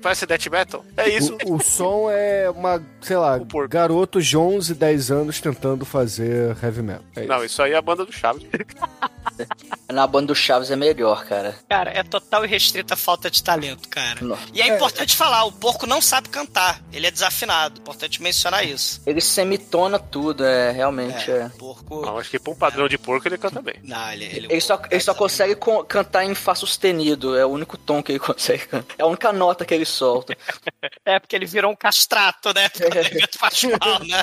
Parece death metal. É isso. O, o som é uma, sei lá, O porco. garotos de 11, 10 anos tentando fazer heavy metal. É Não, isso aí é a banda do Chaves. [laughs] Na banda do Chaves é melhor, cara. Cara, é total e restrita falta de talento, cara. Não. E é, importante falar, o porco não sabe cantar. Ele é desafinado. Importante mencionar isso. Ele semitona tudo, é, realmente é. O porco. Não, acho que pra um padrão de porco ele canta bem. Não, ele, ele, Ele só, ele só consegue co- cantar em Fá sustenido, é o único tom que ele [laughs] consegue cantar. É a única nota que ele solta. [laughs] É porque ele virou um castrato, né? [laughs] Planejamento Pascoal, né?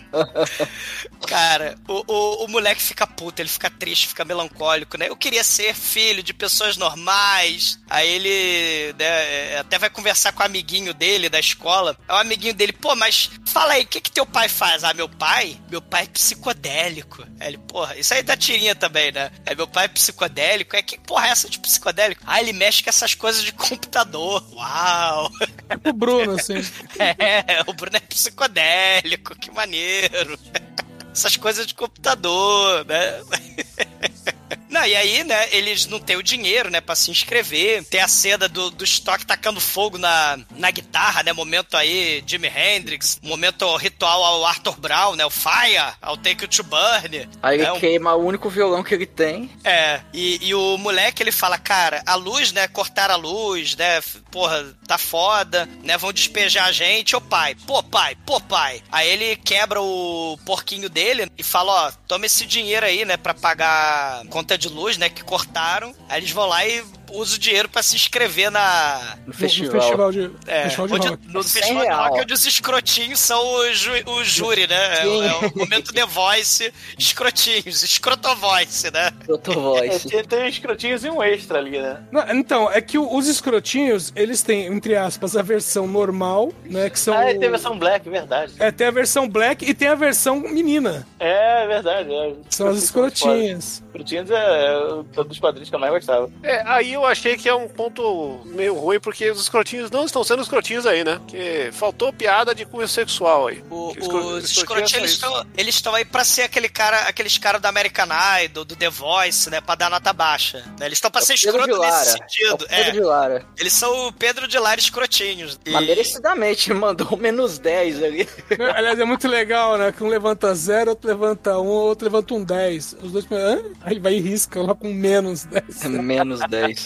[laughs] Cara, o, o, o moleque fica puto, ele fica triste, fica melancólico, né? Eu queria ser filho de pessoas normais. Aí ele né, até vai conversar com o amiguinho dele da escola. É o amiguinho dele, pô, mas fala aí, o que, que teu pai faz? Ah, meu pai? Meu pai é psicodélico. Aí ele, porra, isso aí dá tirinha também, né? É, meu pai é psicodélico. É que porra é essa de psicodélico? Ah, ele mexe com essas coisas de computador. [laughs] Uau! O Bruno, assim. [laughs] É, o Bruno é psicodélico, que maneiro. Essas coisas de computador, né? [laughs] Não, e aí, né, eles não têm o dinheiro, né, pra se inscrever. Tem a cena do, do Stock tacando fogo na, na guitarra, né, momento aí Jimi Hendrix, momento ritual ao Arthur Brown, né, o Fire, ao Take It to Burn. Aí ele É um- queima o único violão que ele tem. é, e, e o moleque ele fala, cara, a luz, né? Cortar a luz, né? Porra, tá foda, né? Vão despejar a gente. Ô pai, pô pai, pô pai. Aí ele quebra o porquinho dele e fala, ó, toma esse dinheiro aí, né? Pra pagar conta de luz, né? Que cortaram. Aí eles vão lá e usa o dinheiro pra se inscrever na. No No, no festival. festival de, É, festival de onde- rock. no Cem festival de rock, onde os escrotinhos são o, ju, o júri, né? É, o- é o momento The Voice, escrotinhos, escrotovoice, né? Doutor É, tem, tem escrotinhos e um extra ali, né? Não, então, é que os escrotinhos, eles têm, entre aspas, a versão normal, né? Que são. Ah, tem a versão black, verdade. É, tem a versão black e tem a versão menina. É, verdade. É. São as escrotinhas. Escrotinhos é, é um dos quadrinhos que eu mais gostava. É, aí eu achei que é um ponto meio ruim, porque os escrotinhos não estão sendo escrotinhos aí, né? Porque faltou piada de cunho sexual aí. O- os escrotinhos é eles estão aí pra ser aquele cara, aqueles caras do American Idol, do The Voice, né? Pra dar nota baixa. né? Eles estão pra ser É Pedro de escroto nesse Lara. É sentido. Pedro É, de Lara. eles são o Pedro de Lara escrotinhos. E- Mas merecidamente [laughs] mandou um menos 10 ali. Não, Aliás, é muito legal, né? Que um levanta zero, outro levanta um, outro levanta um 10. Os dois. Hã? Aí vai e risca lá com menos 10. menos 10.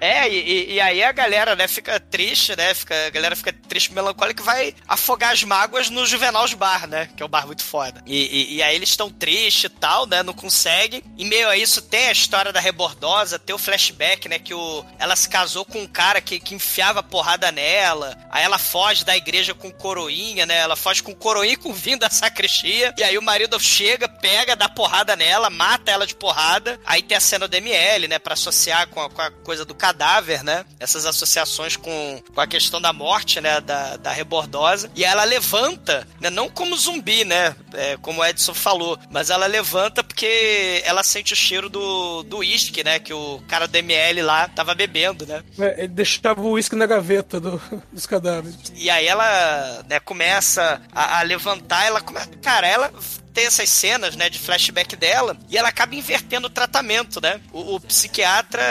É, e, e- aí a galera, né, fica triste, né? Fica, a galera fica triste, melancólica e vai afogar as mágoas no Juvenal's Bar, né? Que é um bar muito foda. E, e- e aí eles estão tristes e tal, né? Não conseguem. E meio a isso tem a história da rebordosa, tem o flashback, né? Que o, ela se casou com um cara que, que enfiava porrada nela. Aí ela foge da igreja com coroinha, né? Ela foge com coroinha e com vinho da sacristia. E aí o marido chega, pega, dá porrada nela, mata ela de porrada. Aí tem a cena do ML, né? Pra associar com a, com a coisa do cadáver, né? Essas associações com, com a questão da morte, né? Da, da rebordosa. E ela levanta, né? Não como zumbi, né? É, como o Edson falou. Mas ela levanta porque ela sente o cheiro do do uísque, né? Que o cara do ML lá tava bebendo, né? É, ele deixava o uísque na gaveta do- dos cadáveres. E aí ela, né, começa a, a levantar, ela começa. Cara, ela tem essas cenas, né, de flashback dela, e ela acaba invertendo o tratamento, né? O, o psiquiatra,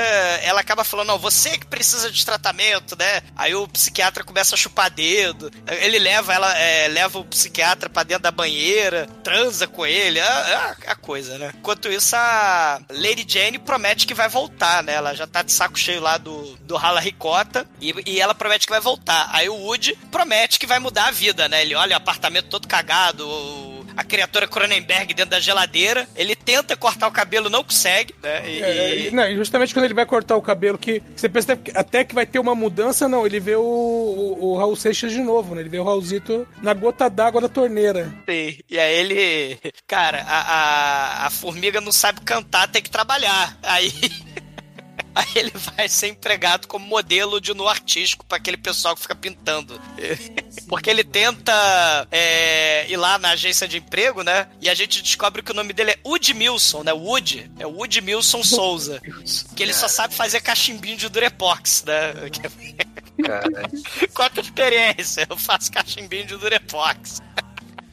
ela acaba falando, não, você que precisa de tratamento, né? Aí o psiquiatra começa a chupar dedo, ele leva ela, é, leva o psiquiatra pra dentro da banheira, transa com ele, é, é a, coisa, né? Enquanto isso, a Lady Jane promete que vai voltar, né? Ela já tá de saco cheio lá do, do Rala Ricota, e, e ela promete que vai voltar. Aí o Woody promete que vai mudar a vida, né? Ele olha o apartamento todo cagado, o- a criatura Cronenberg dentro da geladeira. Ele tenta cortar o cabelo, não consegue, né? E, É, e- não, justamente quando ele vai cortar o cabelo, que você pensa até que- até que vai ter uma mudança, não. Ele vê o, o, o Raul Seixas de novo, né? Ele vê o Raulzito na gota d'água da torneira. Sim. E aí ele. [laughs] Cara, a, a, a formiga não sabe cantar, tem que trabalhar. Aí. [laughs] [laughs] Aí ele vai ser empregado como modelo de nu artístico para aquele pessoal que fica pintando. Porque ele tenta é, ir lá na agência de emprego, né? E a gente descobre que o nome dele é Woody Milson, né? Woody. É Woody Milson Souza. Que ele só sabe fazer cachimbinho de Durepox, né? Cara. [laughs] Quanta experiência, eu faço cachimbinho de Durepox.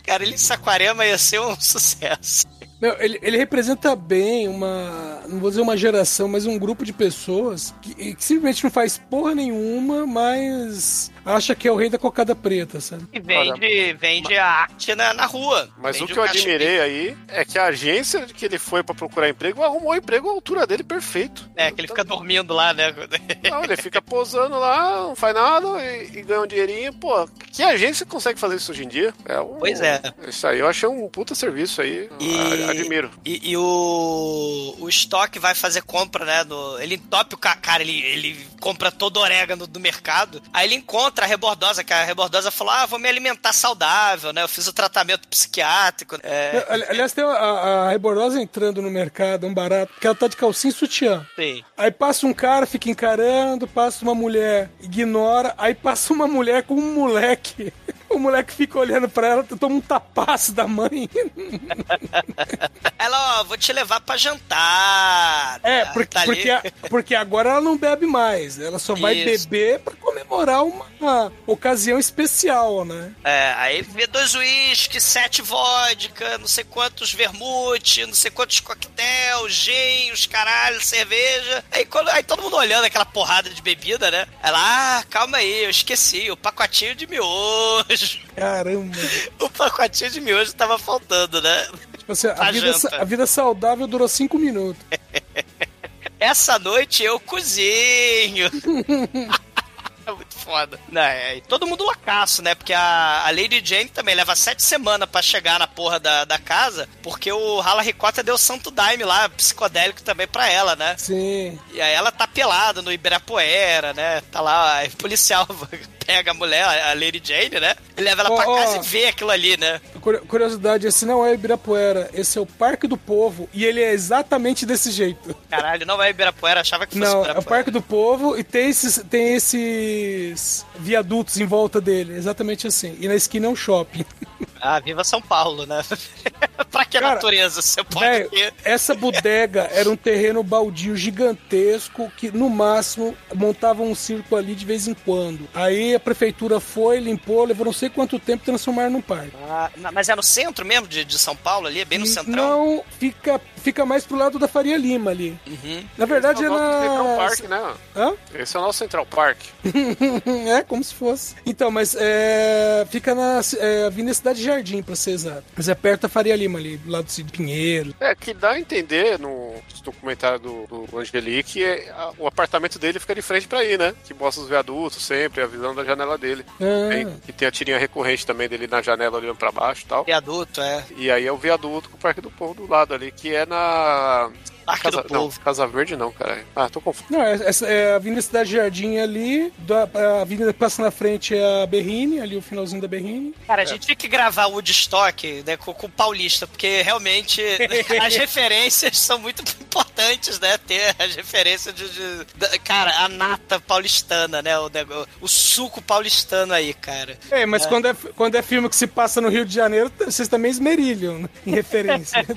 Cara, ele em Saquarema ia ser um sucesso. Meu, ele, ele representa bem uma. Não vou dizer uma geração, mas um grupo de pessoas que, que simplesmente não faz porra nenhuma, mas acha que é o rei da cocada preta, sabe? E vende, vende a arte na, na rua. Mas Vende o que eu admirei aí é que a agência que ele foi pra procurar emprego arrumou o emprego à altura dele perfeito. É, que ele fica dormindo lá, né? [laughs] Não, ele fica posando lá, não faz nada e, e ganha um dinheirinho. Pô, que agência consegue fazer isso hoje em dia? É um, Pois é. Isso aí eu achei um puta serviço aí. E- Admiro. E, e o, o estoque vai fazer compra, né? No, ele entope o ca- cara, ele, ele compra todo o orégano do mercado. Aí ele encontra a rebordosa, que a rebordosa falou: Ah, vou me alimentar saudável, né? Eu fiz o tratamento psiquiátrico. É, Ali- Aliás, tem a, a Rebordosa entrando no mercado, um barato, porque ela tá de calcinha e sutiã. sim. Aí passa um cara, fica encarando, passa uma mulher, ignora, aí passa uma mulher com um moleque. O moleque fica olhando pra ela, toma um tapaço da mãe. Ela, ó, vou te levar pra jantar. É, Tá porque, ali. porque, porque agora ela não bebe mais. Ela só vai Isso. beber pra comemorar uma ocasião especial, né? É, aí vê dois uísques, sete vodka, não sei quantos vermute, não sei quantos coquetel, gin, os caralho, cerveja. Aí, quando, aí todo mundo olhando aquela porrada de bebida, né? Ela, ah, calma aí, eu esqueci, o pacotinho de miojo. Caramba. [laughs] O pacotinho de miojo tava faltando, né? Tipo assim, a, vida, a vida saudável durou cinco minutos. [laughs] Essa noite eu cozinho. [laughs] É muito foda. Não, é, e todo mundo loucaço, né? Porque a, a Lady Jane também leva sete semanas pra chegar na porra da, da casa, porque o Rala Ricota deu santo daime lá, psicodélico também pra ela, né? Sim. E aí ela tá pelada no Ibirapuera, né? Tá lá, o policial [laughs] pega a mulher, a Lady Jane, né? E leva ela Ó, pra casa e vê aquilo ali, né? Curi- Curiosidade, esse não é Ibirapuera, esse é o Parque do Povo e ele é exatamente desse jeito. Caralho, não é Ibirapuera, achava que fosse Não, é o Ibirapuera. Parque do Povo e tem esses, tem esses viadutos em volta dele, exatamente assim. E na esquina é um shopping. [laughs] Ah, viva São Paulo, né? [laughs] pra que Cara, natureza? Você pode Véio, ter. essa bodega era um terreno baldio gigantesco que, no máximo, montava um circo ali de vez em quando. Aí a prefeitura foi, limpou, levou não sei quanto tempo e transformaram num parque. Ah, na- mas é no centro mesmo de, de São Paulo ali? É bem no centrão? Não, fica, fica mais pro lado da Faria Lima ali. Uhum. Na verdade, Esse é é o nosso Central na. Park, né? Hã? Esse é o nosso Central Park. [laughs] é, como se fosse. Então, mas é, fica na é, Avenida Cidade Jardim, pra ser exato. Mas é perto da Faria Lima ali, do lado do Cid Pinheiro. É, que dá a entender no documentário do, do Angelique que é, a- o apartamento dele fica de frente pra ir, né? Que mostra os viadutos sempre, a visão da janela dele. Ah. Tem, e tem a tirinha recorrente também dele na janela olhando pra baixo e tal. Viaduto, é. E aí é o viaduto com o Parque do Povo do lado ali, que é na. Parque Casa, do não, Povo. Casa Verde não, cara. Ah, tô confuso. Não, é, essa é a Avenida Cidade Jardim ali, da, a avenida que passa na frente é a Berrine, ali o finalzinho da Berrine. Cara, a gente tinha que gravar o Woodstock né, com, com o Paulista, porque realmente [laughs] as referências são muito [laughs] importantes, né? Ter as referências de, de- da- Cara, a nata paulistana, né? O, o suco paulistano aí, cara. É, mas Quando, é, quando é filme que se passa no Rio de Janeiro, vocês também esmerilham né, em referência. [laughs]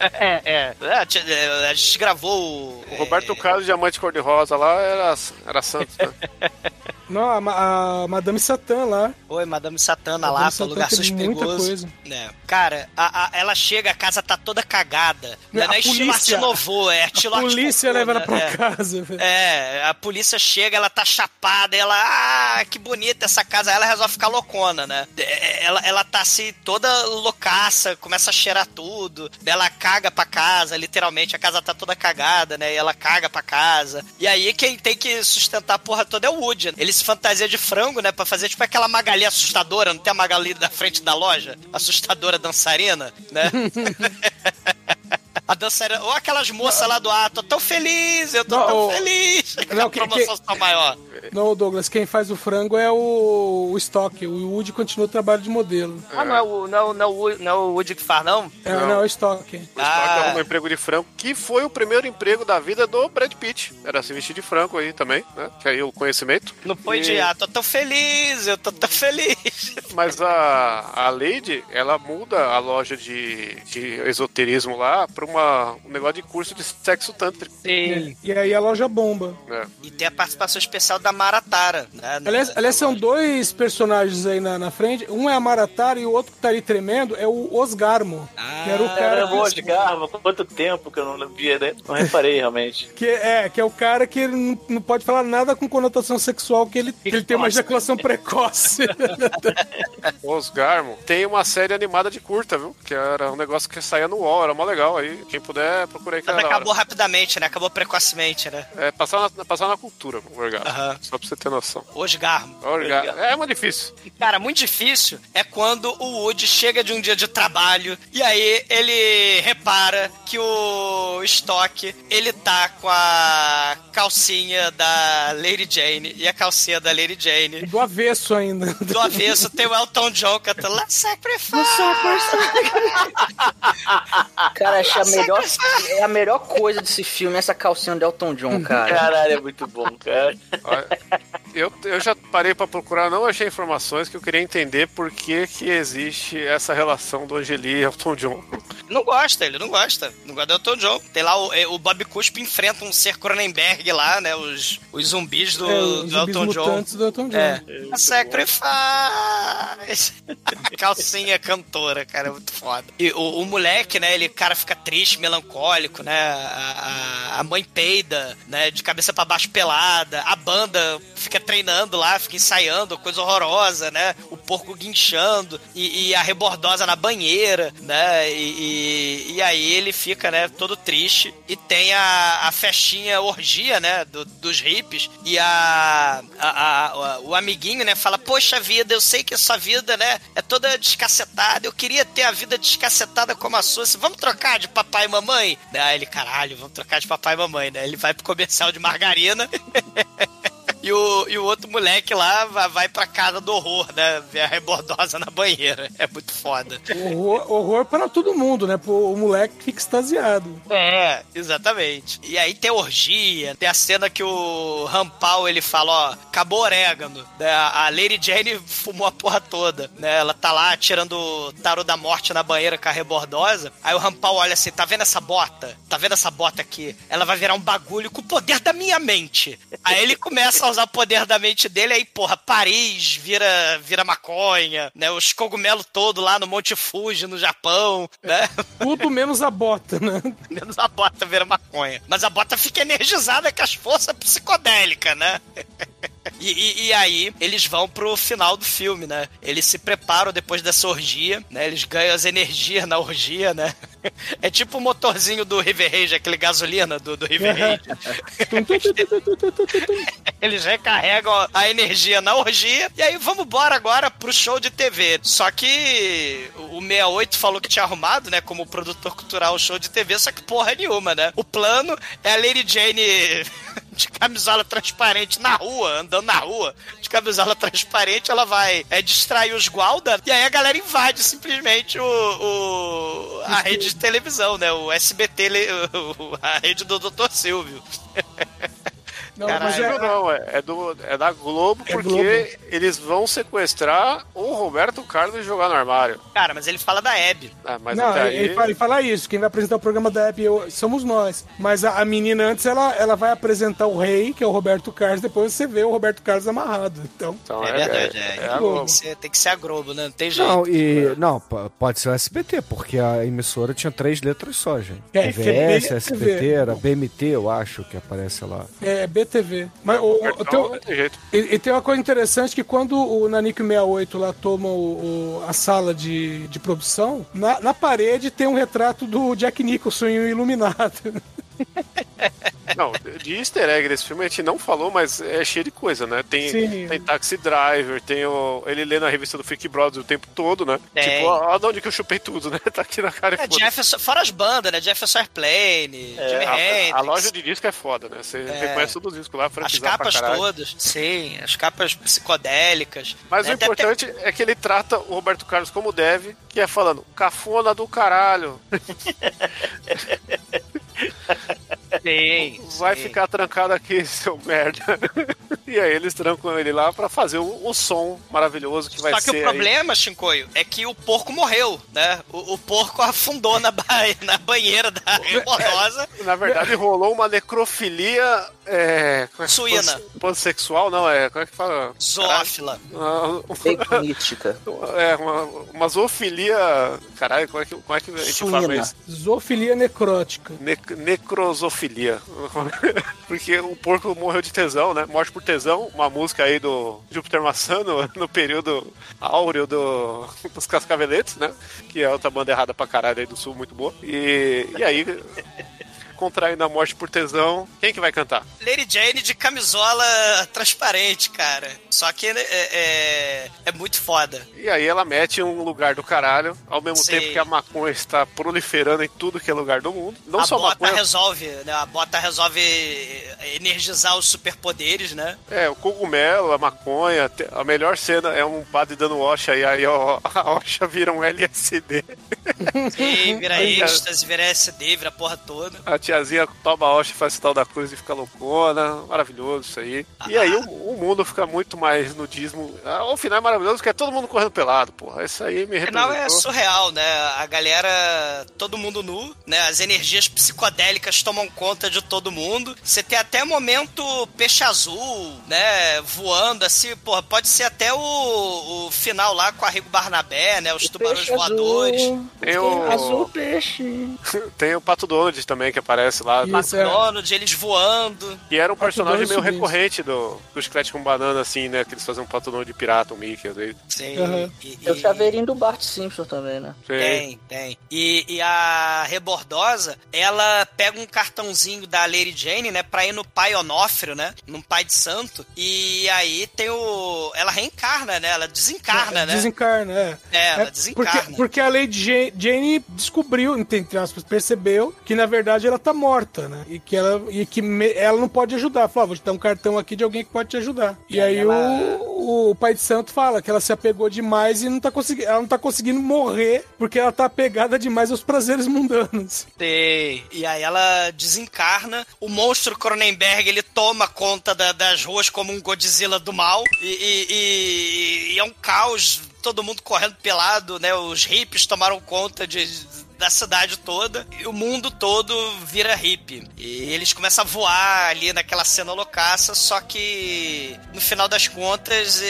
É, é. É, é, A gente gravou o. Roberto Carlos, Diamante Cor-de-Rosa lá, era, era Santos, né? [laughs] Não, a, a Madame Satã lá. Oi, Madame Satana Madame lá, Satã foi um lugar suspeitoso. É. Cara, a- a- ela chega, a casa tá toda cagada. Não é, A não é estilo polícia- Artinovô, é A estilo polícia Art leva ela Nouveau, pra né? casa. velho. É, a polícia chega, ela tá chapada, ela, ah, que bonita essa casa, aí ela resolve ficar loucona, né? É, Ela, ela tá assim, toda loucaça, começa a cheirar tudo, ela caga pra casa, literalmente, a casa tá toda cagada, né? E ela caga pra casa. E aí quem tem que sustentar a porra toda é o Woody. Ele se fantasia de frango, né? Pra fazer tipo aquela Magali assustadora, não tem a Magali da frente da loja? Assustadora dançarina, né? [laughs] A dançarina, ou aquelas moças lá do ah, tô tão feliz, eu tô Não, tão o- feliz. Não, a promoção que- maior. Não, Douglas, quem faz o frango é o, o Stock. O Woody continua o trabalho de modelo. Ah, não é o, não, é não, é não é o Woody que faz, não? É, Não. não, é o Stock. O Spock Ah. arrumou um emprego de frango, que foi o primeiro emprego da vida do Brad Pitt. Era se vestir de frango aí também, né? Que aí o conhecimento. Não foi E- de, ah, tô tão feliz, eu tô tão feliz. [laughs] Mas a, a Lady, ela muda a loja de, de esoterismo lá pra uma, um negócio de curso de sexo tântrico. Sim. E aí a loja bomba. né? E tem a participação especial da Maratara, né? Aliás, aliás, são dois personagens aí na, na frente. Um é a Maratara e o outro que tá ali tremendo é o Osgarmo. Ah, que era o cara que, de garra, quanto tempo que eu não via, né? Não reparei realmente. [laughs] que é, que é o cara que ele não, não pode falar nada com conotação sexual, que ele, que ele tem uma ejaculação precoce. [laughs] Os Garmo tem uma série animada de curta, viu? Que era um negócio que saía no UOL, era mó legal aí. Quem puder, procura aí que Mas acabou rapidamente, né? Acabou precocemente, né? É, passar na, passar na cultura, o orgasmo. Aham. Só pra você ter noção. Osgarmo. Orga... É muito difícil. Cara, muito difícil é quando o Woody chega de um dia de trabalho e aí ele repara que o Stock, ele tá com a calcinha da Lady Jane e a calcinha da Lady Jane. Do avesso ainda. Do avesso tem o Elton John cantando Let's Sacrifice. [laughs] Cara, a melhor, é a melhor coisa desse filme, essa calcinha do Elton John, cara. Caralho, é muito bom, cara. Eu, eu já parei pra procurar, não achei informações que eu queria entender por que, que existe essa relação do Angeli e Elton John. Não gosta, ele não gosta. Não gosta do Elton John. Tem lá o, é, o Bob Cuspe enfrenta um ser Cronenberg lá, né? Os, os zumbis do, É, os do zumbis Elton John. mutantes do Elton John. É. [laughs] A Sacrifice! Calcinha cantora, cara, é muito foda. E o, o moleque, né, ele, cara, fica triste, melancólico, né? A, a- a mãe peida, né, de cabeça pra baixo pelada. A banda fica treinando lá, fica ensaiando, coisa horrorosa, né? O porco guinchando e, e a rebordosa na banheira, né? E, e, e aí ele fica, né, todo triste. E tem a, a festinha orgia, né, do- dos hippies. E a, a, o amiguinho, né, fala: Poxa vida, eu sei que a sua vida, né, é toda descacetada. Eu queria ter a vida descacetada como a sua. Vamos trocar de papai e mamãe? Aí ele, caralho, vamos trocar de papai e mamãe, né? Ele vai pro comercial de margarina. [laughs] E o, e o outro moleque lá vai, pra casa do horror, né? Ver a rebordosa na banheira. É muito foda. Horror, horror para todo mundo, né? O moleque fica extasiado. É, exatamente. E aí tem orgia, tem a cena que o Rampal ele fala, ó, acabou o orégano. Né? A Lady Jane fumou a porra toda, né? Ela tá lá tirando o tarô da morte na banheira com a rebordosa. Aí o Rampal olha assim, tá vendo essa bota? Tá vendo essa bota aqui? Ela vai virar um bagulho com o poder da minha mente. Aí ele começa a usar o poder da mente dele, aí, porra, Paris vira, vira maconha, né? Os cogumelos todos lá no Monte Fuji, no Japão, né? [laughs] Tudo menos a bota, né? Menos a bota vira maconha. Mas a bota fica energizada com as forças psicodélicas, né? [laughs] E, e, e, aí eles vão pro final do filme, né? Eles se preparam depois dessa orgia, né? Eles ganham as energias na orgia, né? É tipo o motorzinho do River Rage, aquele gasolina do, do River Rage. eles recarregam a energia na orgia e aí vamos embora agora pro show de TV. Só que o 68 falou que tinha arrumado, né? Como produtor cultural o show de TV, só que porra nenhuma, né? O plano é a Lady Jane de camisola transparente na rua, andando na rua, de camisola transparente, ela vai é, distrair os gualda e aí a galera invade simplesmente o, o a rede de televisão, né? O SBT, [laughs] o, a rede do Dr. Silvio. [laughs] Não, mas é, não, é, é, do, é da Globo, é porque Globo. eles vão sequestrar o Roberto Carlos e jogar no armário. Cara, mas ele fala da Hebe. Ah, mas não, ele, aí... ele, fala, isso. Quem vai apresentar o programa da Hebe somos nós. Mas a, a, menina antes, ela, ela vai apresentar o rei, que é o Roberto Carlos, depois você vê o Roberto Carlos amarrado. Então, então é, verdade, é. é, é tem, que ser, tem, que ser, a Globo, né? Não tem jeito. Não, e, não, pode ser o SBT, porque a emissora tinha três letras só, gente. É, RVS, SBT, era BMT, eu acho, que aparece lá. É, BTV. Mas o, o, tem, e, e, tem uma coisa interessante que quando o Nanico 68 lá toma o, o, a sala de, de produção, na, na parede tem um retrato do Jack Nicholson Iluminado. [laughs] Não, de easter egg desse filme a gente não falou, mas é cheio de coisa, né? Tem, tem Taxi Driver, tem o, ele lê na revista do Freak Brothers o tempo todo, né? Tem. Tipo, olha de onde que eu chupei tudo, né? [laughs] Tá aqui na cara e é, Jefferson, Fora as bandas, né? Jefferson Airplane, é, Jimmy a, Hendrix. A loja de disco é foda, né? Você é. reconhece todos os discos lá, As capas todas, sim. As capas psicodélicas. Mas né? o importante até... é que ele trata o Roberto Carlos como deve, que é falando, cafona do caralho. [laughs] Sim, Vai sim. ficar trancado aqui, [laughs] seu merda. E aí eles trancam ele lá para fazer o, o, som maravilhoso que vai ser. Só que o problema, aí... Shinkoio, é que o porco morreu, né? O, o porco [laughs] afundou na, ba... na banheira da remordosa. na verdade, rolou uma necrofilia. É, é Suína. Pansexual, não, é. Como é que fala? Zoófila. Mítica. É, uma, uma zoofilia. Caralho, como é que, como é que a gente Suína. fala isso? Zoofilia necrótica. Ne necrosofilia. [laughs] Porque o porco morreu de tesão, né? Morte por tesão, uma música aí do Júpiter Maçã no, [laughs] no período áureo do, dos Cascaveletes, né? Que é outra banda errada pra caralho aí do sul, muito boa. E, e aí contraindo a morte por tesão, quem que vai cantar? Lady Jane de camisola transparente, cara. Só que é, é, é muito foda. E aí ela mete um lugar do caralho, ao mesmo Sim. tempo que a maconha está proliferando em tudo que é lugar do mundo. Não a só bota maconha. resolve, né? A bota resolve energizar os superpoderes, né? É, o cogumelo, a maconha. A melhor cena é um padre dando Osha e aí ó, a Osha vira um LSD. Sim, vira [laughs] êxtase, vira SD, vira a porra toda. A tiazinha toma a Osha, faz o tal da cruz e fica loucona. Maravilhoso isso aí. E aí o, o, mundo fica muito mais nudismo. Ah, o final é maravilhoso, porque é todo mundo correndo pelado, porra. Isso aí me representou. O final é surreal, né? A galera, todo mundo nu, né? As energias psicodélicas tomam conta de todo mundo. Você tem até momento peixe azul, né? Voando assim, porra, pode ser até o, o final lá com a Rigo Barnabé, né? Os tubarões voadores. Tem o... Azul peixe. [laughs] tem o Pato Donald também que aparece aparece lá. Isso, é. McDonald's, eles voando. E era um personagem meio recorrente do, do Chiclete com Banana, assim, né? Que eles faziam um pato Donald de pirata, o Mickey, às vezes. Sim. Aham. E- Tem o e- chaveirinho do Bart Simpson também, né? Sei. Tem, tem. E, e a Rebordosa, ela pega um cartãozinho da Lady Jane, né, pra ir no pai Onófrio, né, num pai de santo, e aí tem o... ela reencarna, né, ela desencarna, né? Desencarna, é. É, ela É, desencarna. Porque, porque a Lady Ja- Jane descobriu, entre aspas, percebeu que na verdade ela tá morta, né? E que ela, e que me- ela não pode ajudar. Falou, ah, vou te dar um cartão aqui de alguém que pode te ajudar. E, E aí ela- o, o pai de santo fala que ela se apegou demais e não tá conseguindo, ela não tá conseguindo morrer porque ela tá apegada demais aos prazeres mundanos. Tem. E aí ela desencarna. O monstro Cronenberg, ele toma conta da- das ruas como um Godzilla do mal. E, e- e- e é um caos, todo mundo correndo pelado, né? Os hippies tomaram conta de da cidade toda e o mundo todo vira hippie. E eles começam a voar ali naquela cena loucaça, só que no final das contas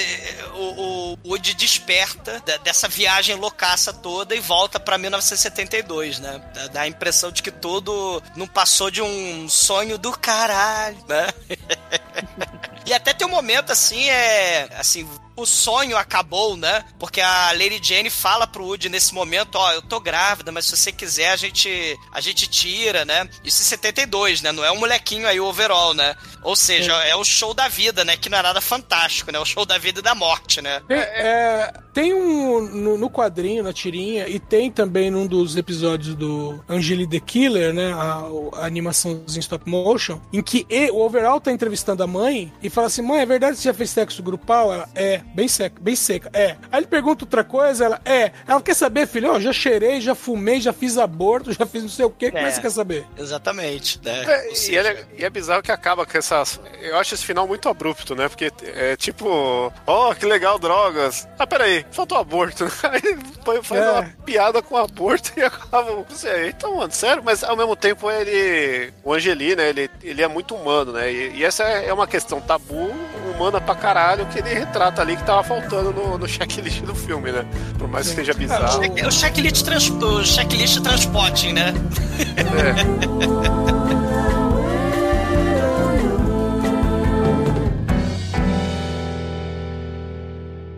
o, o desperta dessa viagem loucaça toda e volta pra 1972, né? Dá a impressão de que tudo não passou de um sonho do caralho, né? [laughs] E até tem um momento assim, é. Assim, o sonho acabou, né? Porque a Lady Jane fala pro Woody nesse momento: Ó, eu tô grávida, mas se você quiser, a gente, a gente tira, né? Isso em 72, né? Não é um molequinho aí, o overall, né? Ou seja, é o show da vida, né? Que não é nada fantástico, né? O show da vida e da morte, né? Tem, é, tem um no, no quadrinho, na tirinha, e tem também num dos episódios do Angeli the Killer, né? A, a animação em stop motion, em que o Overall tá entrevistando a mãe e fala assim: mãe, é verdade que você já fez sexo grupal? Ela é, bem seca, bem seca, é. Aí ele pergunta outra coisa, ela é. Ela quer saber, filho, ó, já cheirei, já fumei, já fiz aborto, já fiz não sei o quê, como é que É. você quer saber? Exatamente, né? É, e, seja, é, e é bizarro que acaba com essas. Eu acho esse final muito abrupto, né? Porque é tipo, ó, que legal, drogas. Ah, peraí, faltou aborto. [laughs] Aí põe- faz É. uma piada com aborto [laughs] e acaba. Não sei, então, mano, sério, mas ao mesmo tempo ele. O Angeli, né? Ele, ele é muito humano, né? E, e essa é uma questão tabu, humana pra caralho, que ele retrata ali que tava faltando no, no checklist do filme, né? Por mais que seja bizarro. É o checklist, trans, o checklist transporting, né?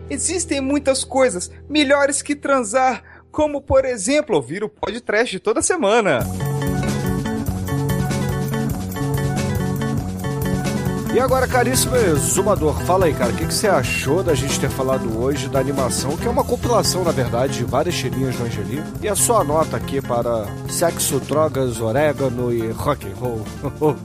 Existem muitas coisas melhores que transar, como por exemplo ouvir o podcast toda semana. E agora, caríssimo exumador, fala aí, cara, o que, que você achou da gente ter falado hoje da animação, que é uma compilação, na verdade, de várias tirinhas do Angeli, e a sua nota aqui para sexo, drogas, orégano e rock and roll. [laughs] Como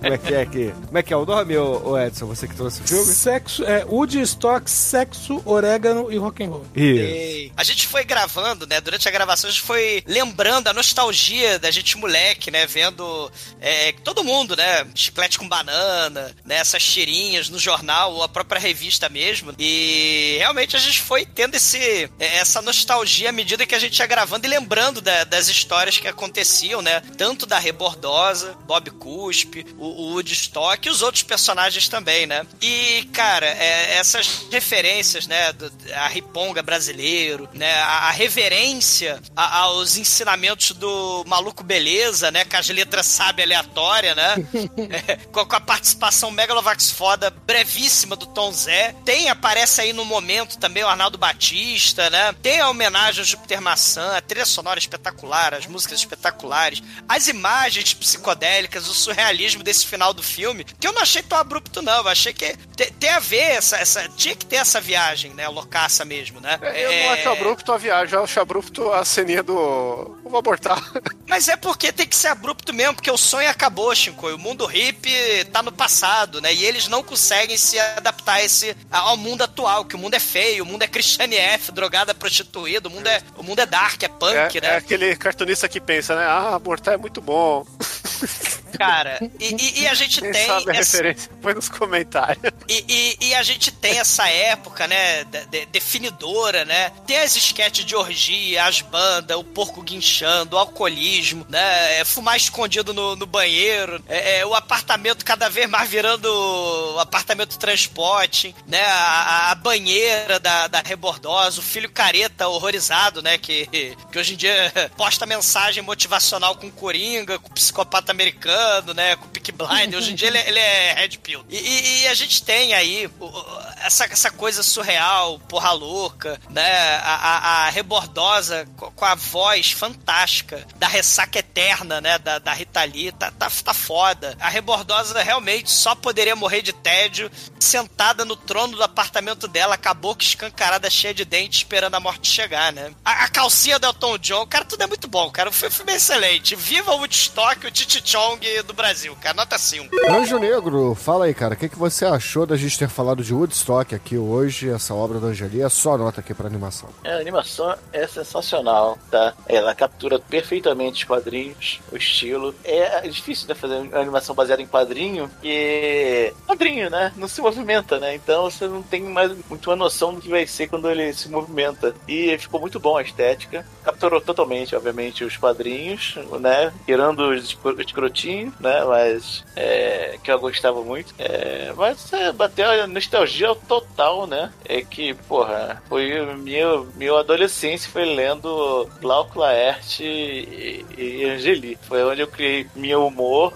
é que é aqui? Como é que é o nome, ô, ô Edson, você que trouxe o filme? Sexo, é, Woodstock, sexo, orégano e rock and roll. Isso. A gente foi gravando, né? Durante a gravação a gente foi lembrando a nostalgia da gente moleque, né? Vendo é, todo mundo, né? Chiclete com banana, né? Essas tirinhas no jornal ou a própria revista mesmo. E realmente a gente foi tendo esse, é, essa nostalgia à medida que a gente ia gravando e lembrando da- das histórias que aconteciam, né? Tanto da Rebordosa, Bob Cuspe, o, o Woodstock e os outros personagens também, né? E, cara, é, essas referências, né? do- a riponga brasileiro, né? A, a reverência a- aos ensinamentos do maluco beleza, né? Com as letras sábia aleatória, né? [laughs] É, com, com a participação Megalovax foda brevíssima do Tom Zé. Tem, aparece aí no momento também o Arnaldo Batista, né? Tem a homenagem ao Júpiter Maçã, a trilha sonora espetacular, as músicas espetaculares, as imagens psicodélicas, o surrealismo desse final do filme, que eu não achei tão abrupto, não. Eu achei que te- tem a ver essa, essa. Tinha que ter essa viagem, né? Loucaça mesmo, né? Eu não acho abrupto a viagem, eu acho abrupto a ceninha do. Vou abortar. Mas é porque tem que ser abrupto mesmo, porque o sonho acabou, Shinko. O mundo hippie tá no passado, né? E eles não conseguem se adaptar esse, ao mundo atual, que o mundo é feio, o mundo é Christiane F, drogada, prostituída, o mundo é, o mundo é dark, é punk, É, né? é aquele cartunista que pensa, né? Ah, abortar é muito bom. Cara, e, e- e a gente Quem tem. sabe a essa- referência? Põe nos comentários. E, e- e a gente tem essa época, né, de- de- definidora, né? Tem as esquetes de orgia, as bandas, o porco guinchando, alcoolismo, né? é, Fumar escondido no, no banheiro, é, é, o apartamento cada vez mais virando apartamento transporte, né? A, a banheira da, da rebordosa, o filho careta horrorizado, né? Que, que hoje em dia [laughs] posta mensagem motivacional com Coringa, com psicopata americano, né? Com Peak Blind. Hoje em dia ele, é- ele é Red Pill. E, e- e a gente tem aí essa, essa coisa surreal, porra louca, né? A, a- a rebordosa co- com a voz fantástica da ressaca eterna, né? Da, da Rita Lee. Tá, tá, tá foda. A rebordosa realmente só poderia morrer de tédio sentada no trono do apartamento dela, com a boca escancarada, cheia de dentes, esperando a morte chegar, né? A, a calcinha do Elton John, cara, tudo é muito bom, cara. O filme é excelente. Viva o Woodstock, o Titi Chong do Brasil, cara. Nota 5. Anjo Negro, fala aí, cara, o que, que você achou da gente ter falado de Woodstock aqui hoje, essa obra do Angeli? É só nota aqui pra animação. É, a animação é sensacional, tá? Ela captura perfeitamente os quadrinhos, o estilo. É difícil, né, fazer uma animação baseada em quadrinho, porque quadrinho, né, não se movimenta, né? Então você não tem mais muito uma noção do que vai ser quando ele se movimenta. E ficou muito bom a estética. Capturou totalmente, obviamente, os quadrinhos, né? Tirando os escro- escrotinhos, né? Mas é, que eu gostava muito. É, mas é, bateu a nostalgia total, né? É que, porra, foi meu, meu adolescência foi lendo Glauco Laerte e, e Angeli. Foi onde eu criei meu humor,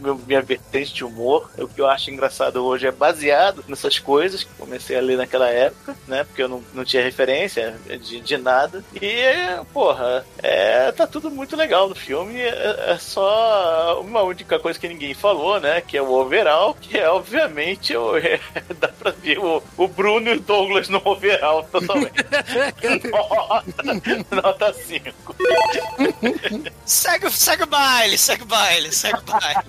meu- minha vertente de humor. O que eu acho engraçado hoje é baseado nessas coisas que comecei a ler naquela época, né? Porque eu não, não tinha referência de, de nada. E, porra, é, tá tudo muito legal no filme. É, é só uma única coisa que ninguém falou, né? Que é o overall, que é obviamente o, [laughs] dá pra ver o, o Bruno e o Douglas no overall totalmente. [laughs] nota, nota 5. Segue, segue o baile, segue o baile, segue o baile.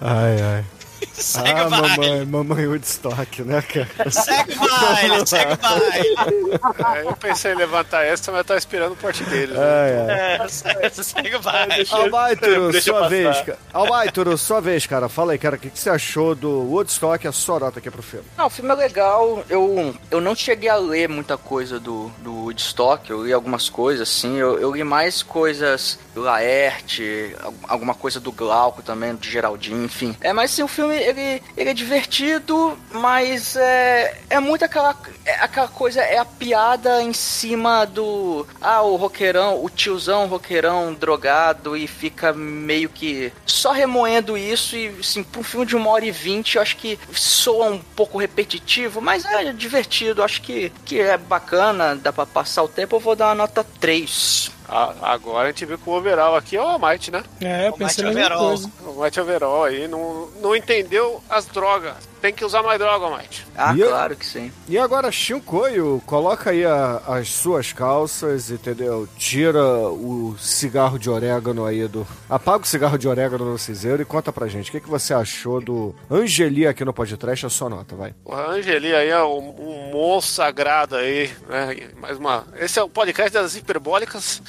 Ai, ai. Segue ah, o baile. mamãe, mamãe Woodstock, né, cara? Segue o baile, [laughs] segue o baile. É, eu pensei em levantar essa, mas eu tava esperando o porte deles. né? Ai, ai. É, segue, o baile. Albaituro, [laughs] sua vez, cara. Albaituro, sua vez, cara. Fala aí, cara, o que, que você achou do Woodstock? A sua nota aqui pro filme. Não, o filme é legal. Eu, eu não cheguei a ler muita coisa do, do Woodstock. Eu li algumas coisas, assim. Eu, eu li mais coisas do Laerte, al- alguma coisa do Glauco também, de Geraldinho, enfim. É, mas sim, o filme, ele, ele é divertido, mas é, é muito aquela, é aquela coisa, é a piada em cima do... Ah, o roqueirão, o tiozão roqueirão drogado e fica meio que só remoendo isso e, assim, pra um filme de uma hora e vinte, eu acho que soa um pouco repetitivo, mas é divertido, acho que, que é bacana, dá pra passar o tempo, eu vou dar uma nota 3. Agora a gente viu que o overall aqui é o Almighty, né? É, eu O pensei na mesma Overall. coisa. O Almighty overall aí não, não entendeu as drogas. Tem que usar mais droga, Almighty. Ah, E eu- claro que sim. E agora, Shinkoio, coloca aí a- as suas calças, entendeu? Tira o cigarro de orégano aí do. Apaga o cigarro de orégano no cinzeiro e conta pra gente. O que, que você achou do Angeli aqui no podcast? A sua nota, vai. O Angeli aí é um, um monstro sagrado aí, né? Mais uma. Esse é o podcast das hiperbólicas.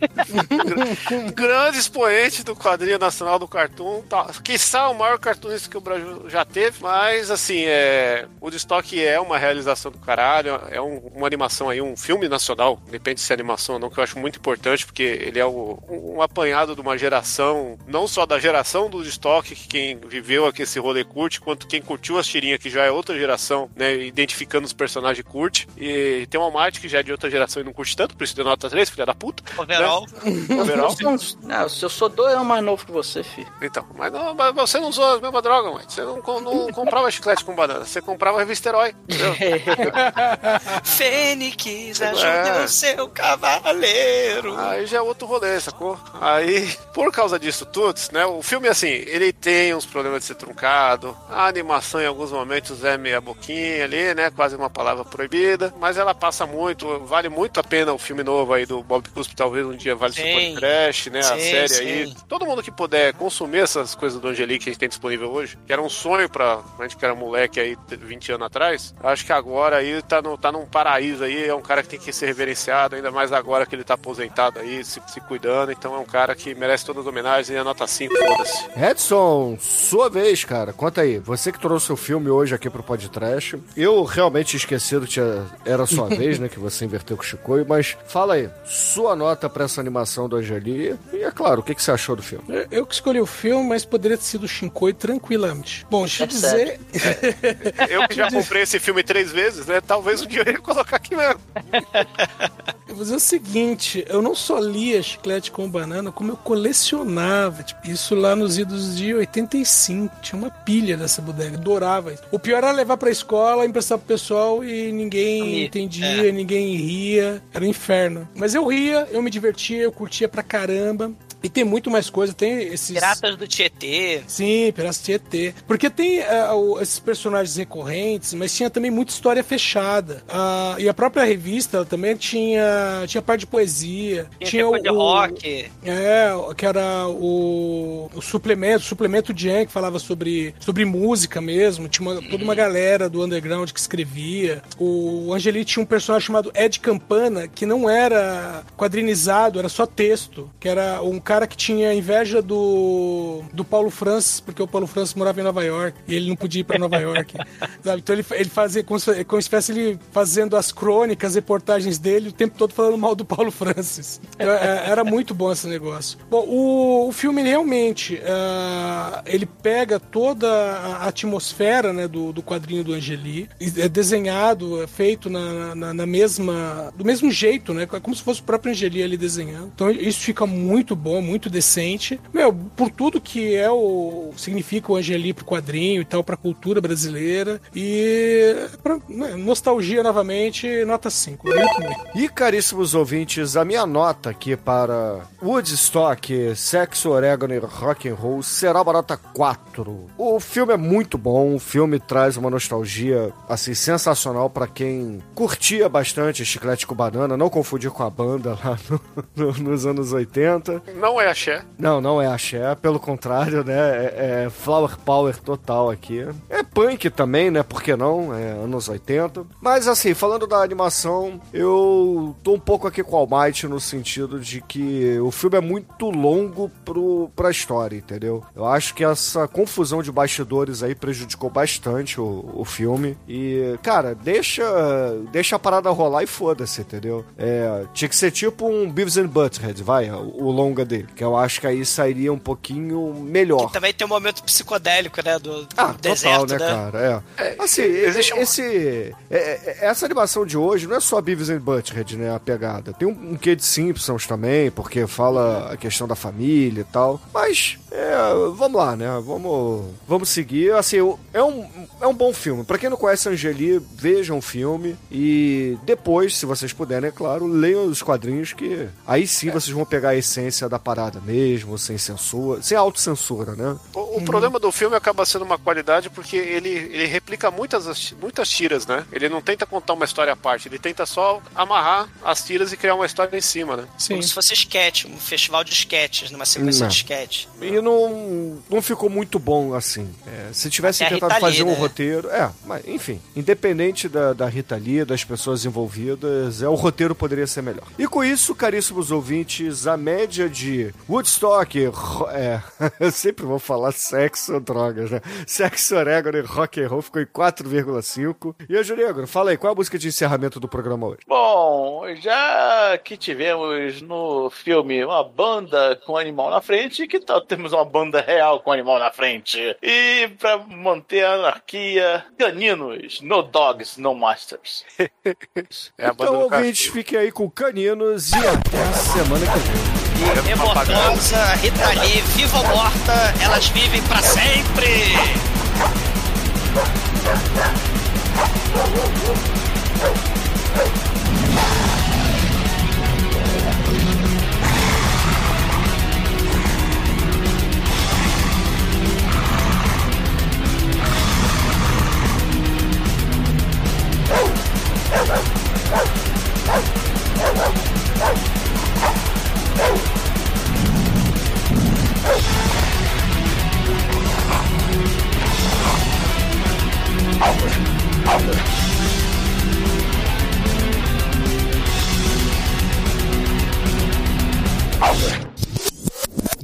[laughs] Grande expoente do quadrinho nacional do Cartoon. Tá, quiçá o maior cartunista que o Brasil já teve. Mas, assim, é, o Destock é uma realização do caralho. É um- uma animação aí, um filme nacional. Depende se é animação ou não, que eu acho muito importante, porque ele é o- um, apanhado de uma geração, não só da geração do Destock, que quem viveu aqui esse rolê curte, quanto quem curtiu as tirinhas, que já é outra geração, né? Identificando os personagens curte. E tem o Almighty, que já é de outra geração e não curte tanto, por isso deu nota 3, filha da puta. Overall. Overall. [laughs] Não, se eu sou dois anos mais novo que você, filho. Então, mas, não, mas você não usou a mesma droga, mãe. Você não, com- não comprava chiclete com banana, você comprava revista Herói. [laughs] Fênix, É. ajuda o seu cavaleiro. Aí já é outro rolê, sacou? Aí, por causa disso tudo, né? O filme, assim, ele tem uns problemas de ser truncado. A animação, em alguns momentos, é meia boquinha ali, né? Quase uma palavra proibida. Mas ela passa muito, vale muito a pena o filme novo aí do Bob Cuspe, talvez um dia vale Sim. podcast, né? a Sim, série aí. sim. Todo mundo que puder consumir essas coisas do Angeli que a gente tem disponível hoje, que era um sonho pra a gente que era moleque aí 20 anos atrás, acho que agora aí tá, no, tá num paraíso aí, é um cara que tem que ser reverenciado, ainda mais agora que ele tá aposentado aí, se, se cuidando, então é um cara que merece todas as homenagens e a nota 5, foda-se. Edson, sua vez, cara. Conta aí. Você que trouxe o filme hoje aqui pro podcast. Eu realmente tinha esquecido que tinha- era a sua [laughs] vez, né? Que você inverteu com o Chicoio. Mas fala aí, sua nota pra essa animação do Angeli. E é claro, o que, que você achou do filme? Eu- que escolhi o filme, mas poderia ter sido o Shinkoi tranquilamente. Bom, deixa eu É. Eu que já comprei esse filme três vezes, né? Talvez um dia eu ia colocar aqui mesmo. Eu vou dizer o seguinte, eu não só lia chiclete com banana, como eu colecionava. tipo, isso lá nos idos de 85. Tinha uma pilha dessa bodega. Adorava isso. O pior era levar pra escola, emprestar pro pessoal e ninguém Sumir. entendia, ninguém ria. Era um inferno. Mas eu ria, eu me divertia, eu curtia pra caramba. E tem muito mais coisa, tem esses. Piratas do Tietê. Sim, Piratas Tietê. Porque tem o- esses personagens recorrentes, mas tinha também muita história fechada. Ah, e a própria revista também tinha, tinha parte de poesia. Tinha, depois de rock. É, que era o, o suplemento, o suplemento Jam, que falava sobre, sobre música mesmo. Tinha uma- toda uma galera do underground que escrevia. O Angeli tinha um personagem chamado Ed Campana, que não era quadrinizado, era só texto. Que era um cara que tinha inveja do, do Paulo Francis, porque o Paulo Francis morava em Nova York e ele não podia ir pra Nova York. [laughs] sabe? Então ele, ele fazia como se, como se ele fazendo as crônicas, reportagens dele, o tempo todo falando mal do Paulo Francis. Então, é, Era muito bom esse negócio. Bom, o, o filme realmente ah, ele pega toda a atmosfera né, do, do quadrinho do Angeli, é desenhado, é feito na, na, na mesma do mesmo jeito, né? Como se fosse o próprio Angeli ali desenhando. Então isso fica muito bom, muito decente. Meu, por tudo que é o significa o Angeli pro quadrinho e tal, pra cultura brasileira. E pra, né, nostalgia novamente, nota 5. Muito bem. E caríssimos ouvintes, a minha nota aqui para Woodstock, Sexo, Orégano e Rock and Roll será uma nota 4. O filme é muito bom, o filme traz uma nostalgia assim sensacional para quem curtia bastante Chiclete com Banana, não confundir com a banda lá [laughs] no- no- nos anos 80. Não é axé. Não, não é axé, pelo contrário, né? É, é flower power total aqui. É punk também, né? Por que não? É anos 80. Mas assim, falando da animação, eu tô um pouco aqui com o Almighty no sentido de que o filme é muito longo pro, pra história, entendeu? Eu acho que essa confusão de bastidores aí prejudicou bastante o, o filme. E, cara, deixa, deixa a parada rolar e foda-se, entendeu? É, tinha que ser tipo um Beavis and Butthead, vai, o, o longa dele. Que eu acho que aí sairia um pouquinho melhor. Também tem um momento psicodélico, né? Do, do Ah, deserto, total, né, cara? É. Assim, existe um- esse, é- é- essa animação de hoje não é só Beavis and Butthead, né, a pegada. Tem um, um quê de Simpsons também, porque fala a questão da família e tal. Mas, é, vamos lá, né? Vamos, vamos seguir. Assim, é um, é um bom filme. Pra quem não conhece Angeli, vejam o filme e depois, se vocês puderem, é claro, leiam os quadrinhos que aí sim vocês vão pegar a essência da parada mesmo, sem censura, sem autocensura, né? O, o problema do filme acaba sendo uma qualidade porque ele, ele replica muitas, muitas tiras, né? Ele não tenta contar uma história à parte, ele tenta só amarrar as tiras e criar uma história em cima, né? Sim. Como se fosse sketch, um festival de sketches, numa sequência Não. de sketch. E não, não ficou muito bom assim. É, se tivesse Até a tentado fazer Lee, um né? roteiro. É, mas enfim. Independente da, da Rita Lee, das pessoas envolvidas, é, o roteiro poderia ser melhor. E com isso, caríssimos ouvintes, a média de Woodstock. É, [laughs] eu sempre vou falar sexo ou drogas, né? Sexo, orégano e rock and roll ficou em 4,5. E a Juliagro, fala aí, qual é a música de encerramento do programa hoje? Bom, já que tivemos no filme uma banda com animal na frente, que tal temos uma banda real com o animal na frente. E pra manter a anarquia, caninos, no dogs, no masters. [laughs] é então, ouvintes, fiquem aí com caninos e até a semana que vem. E Emotosa, Rita Lee, viva ou morta, elas vivem pra sempre! Thank [laughs]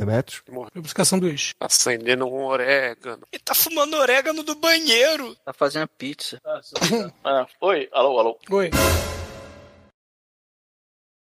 Demetrios? Lubrificação do eixo. Acendendo um orégano. Ele tá fumando orégano do banheiro. Tá fazendo pizza. Ah, ah, oi, alô, alô. Oi.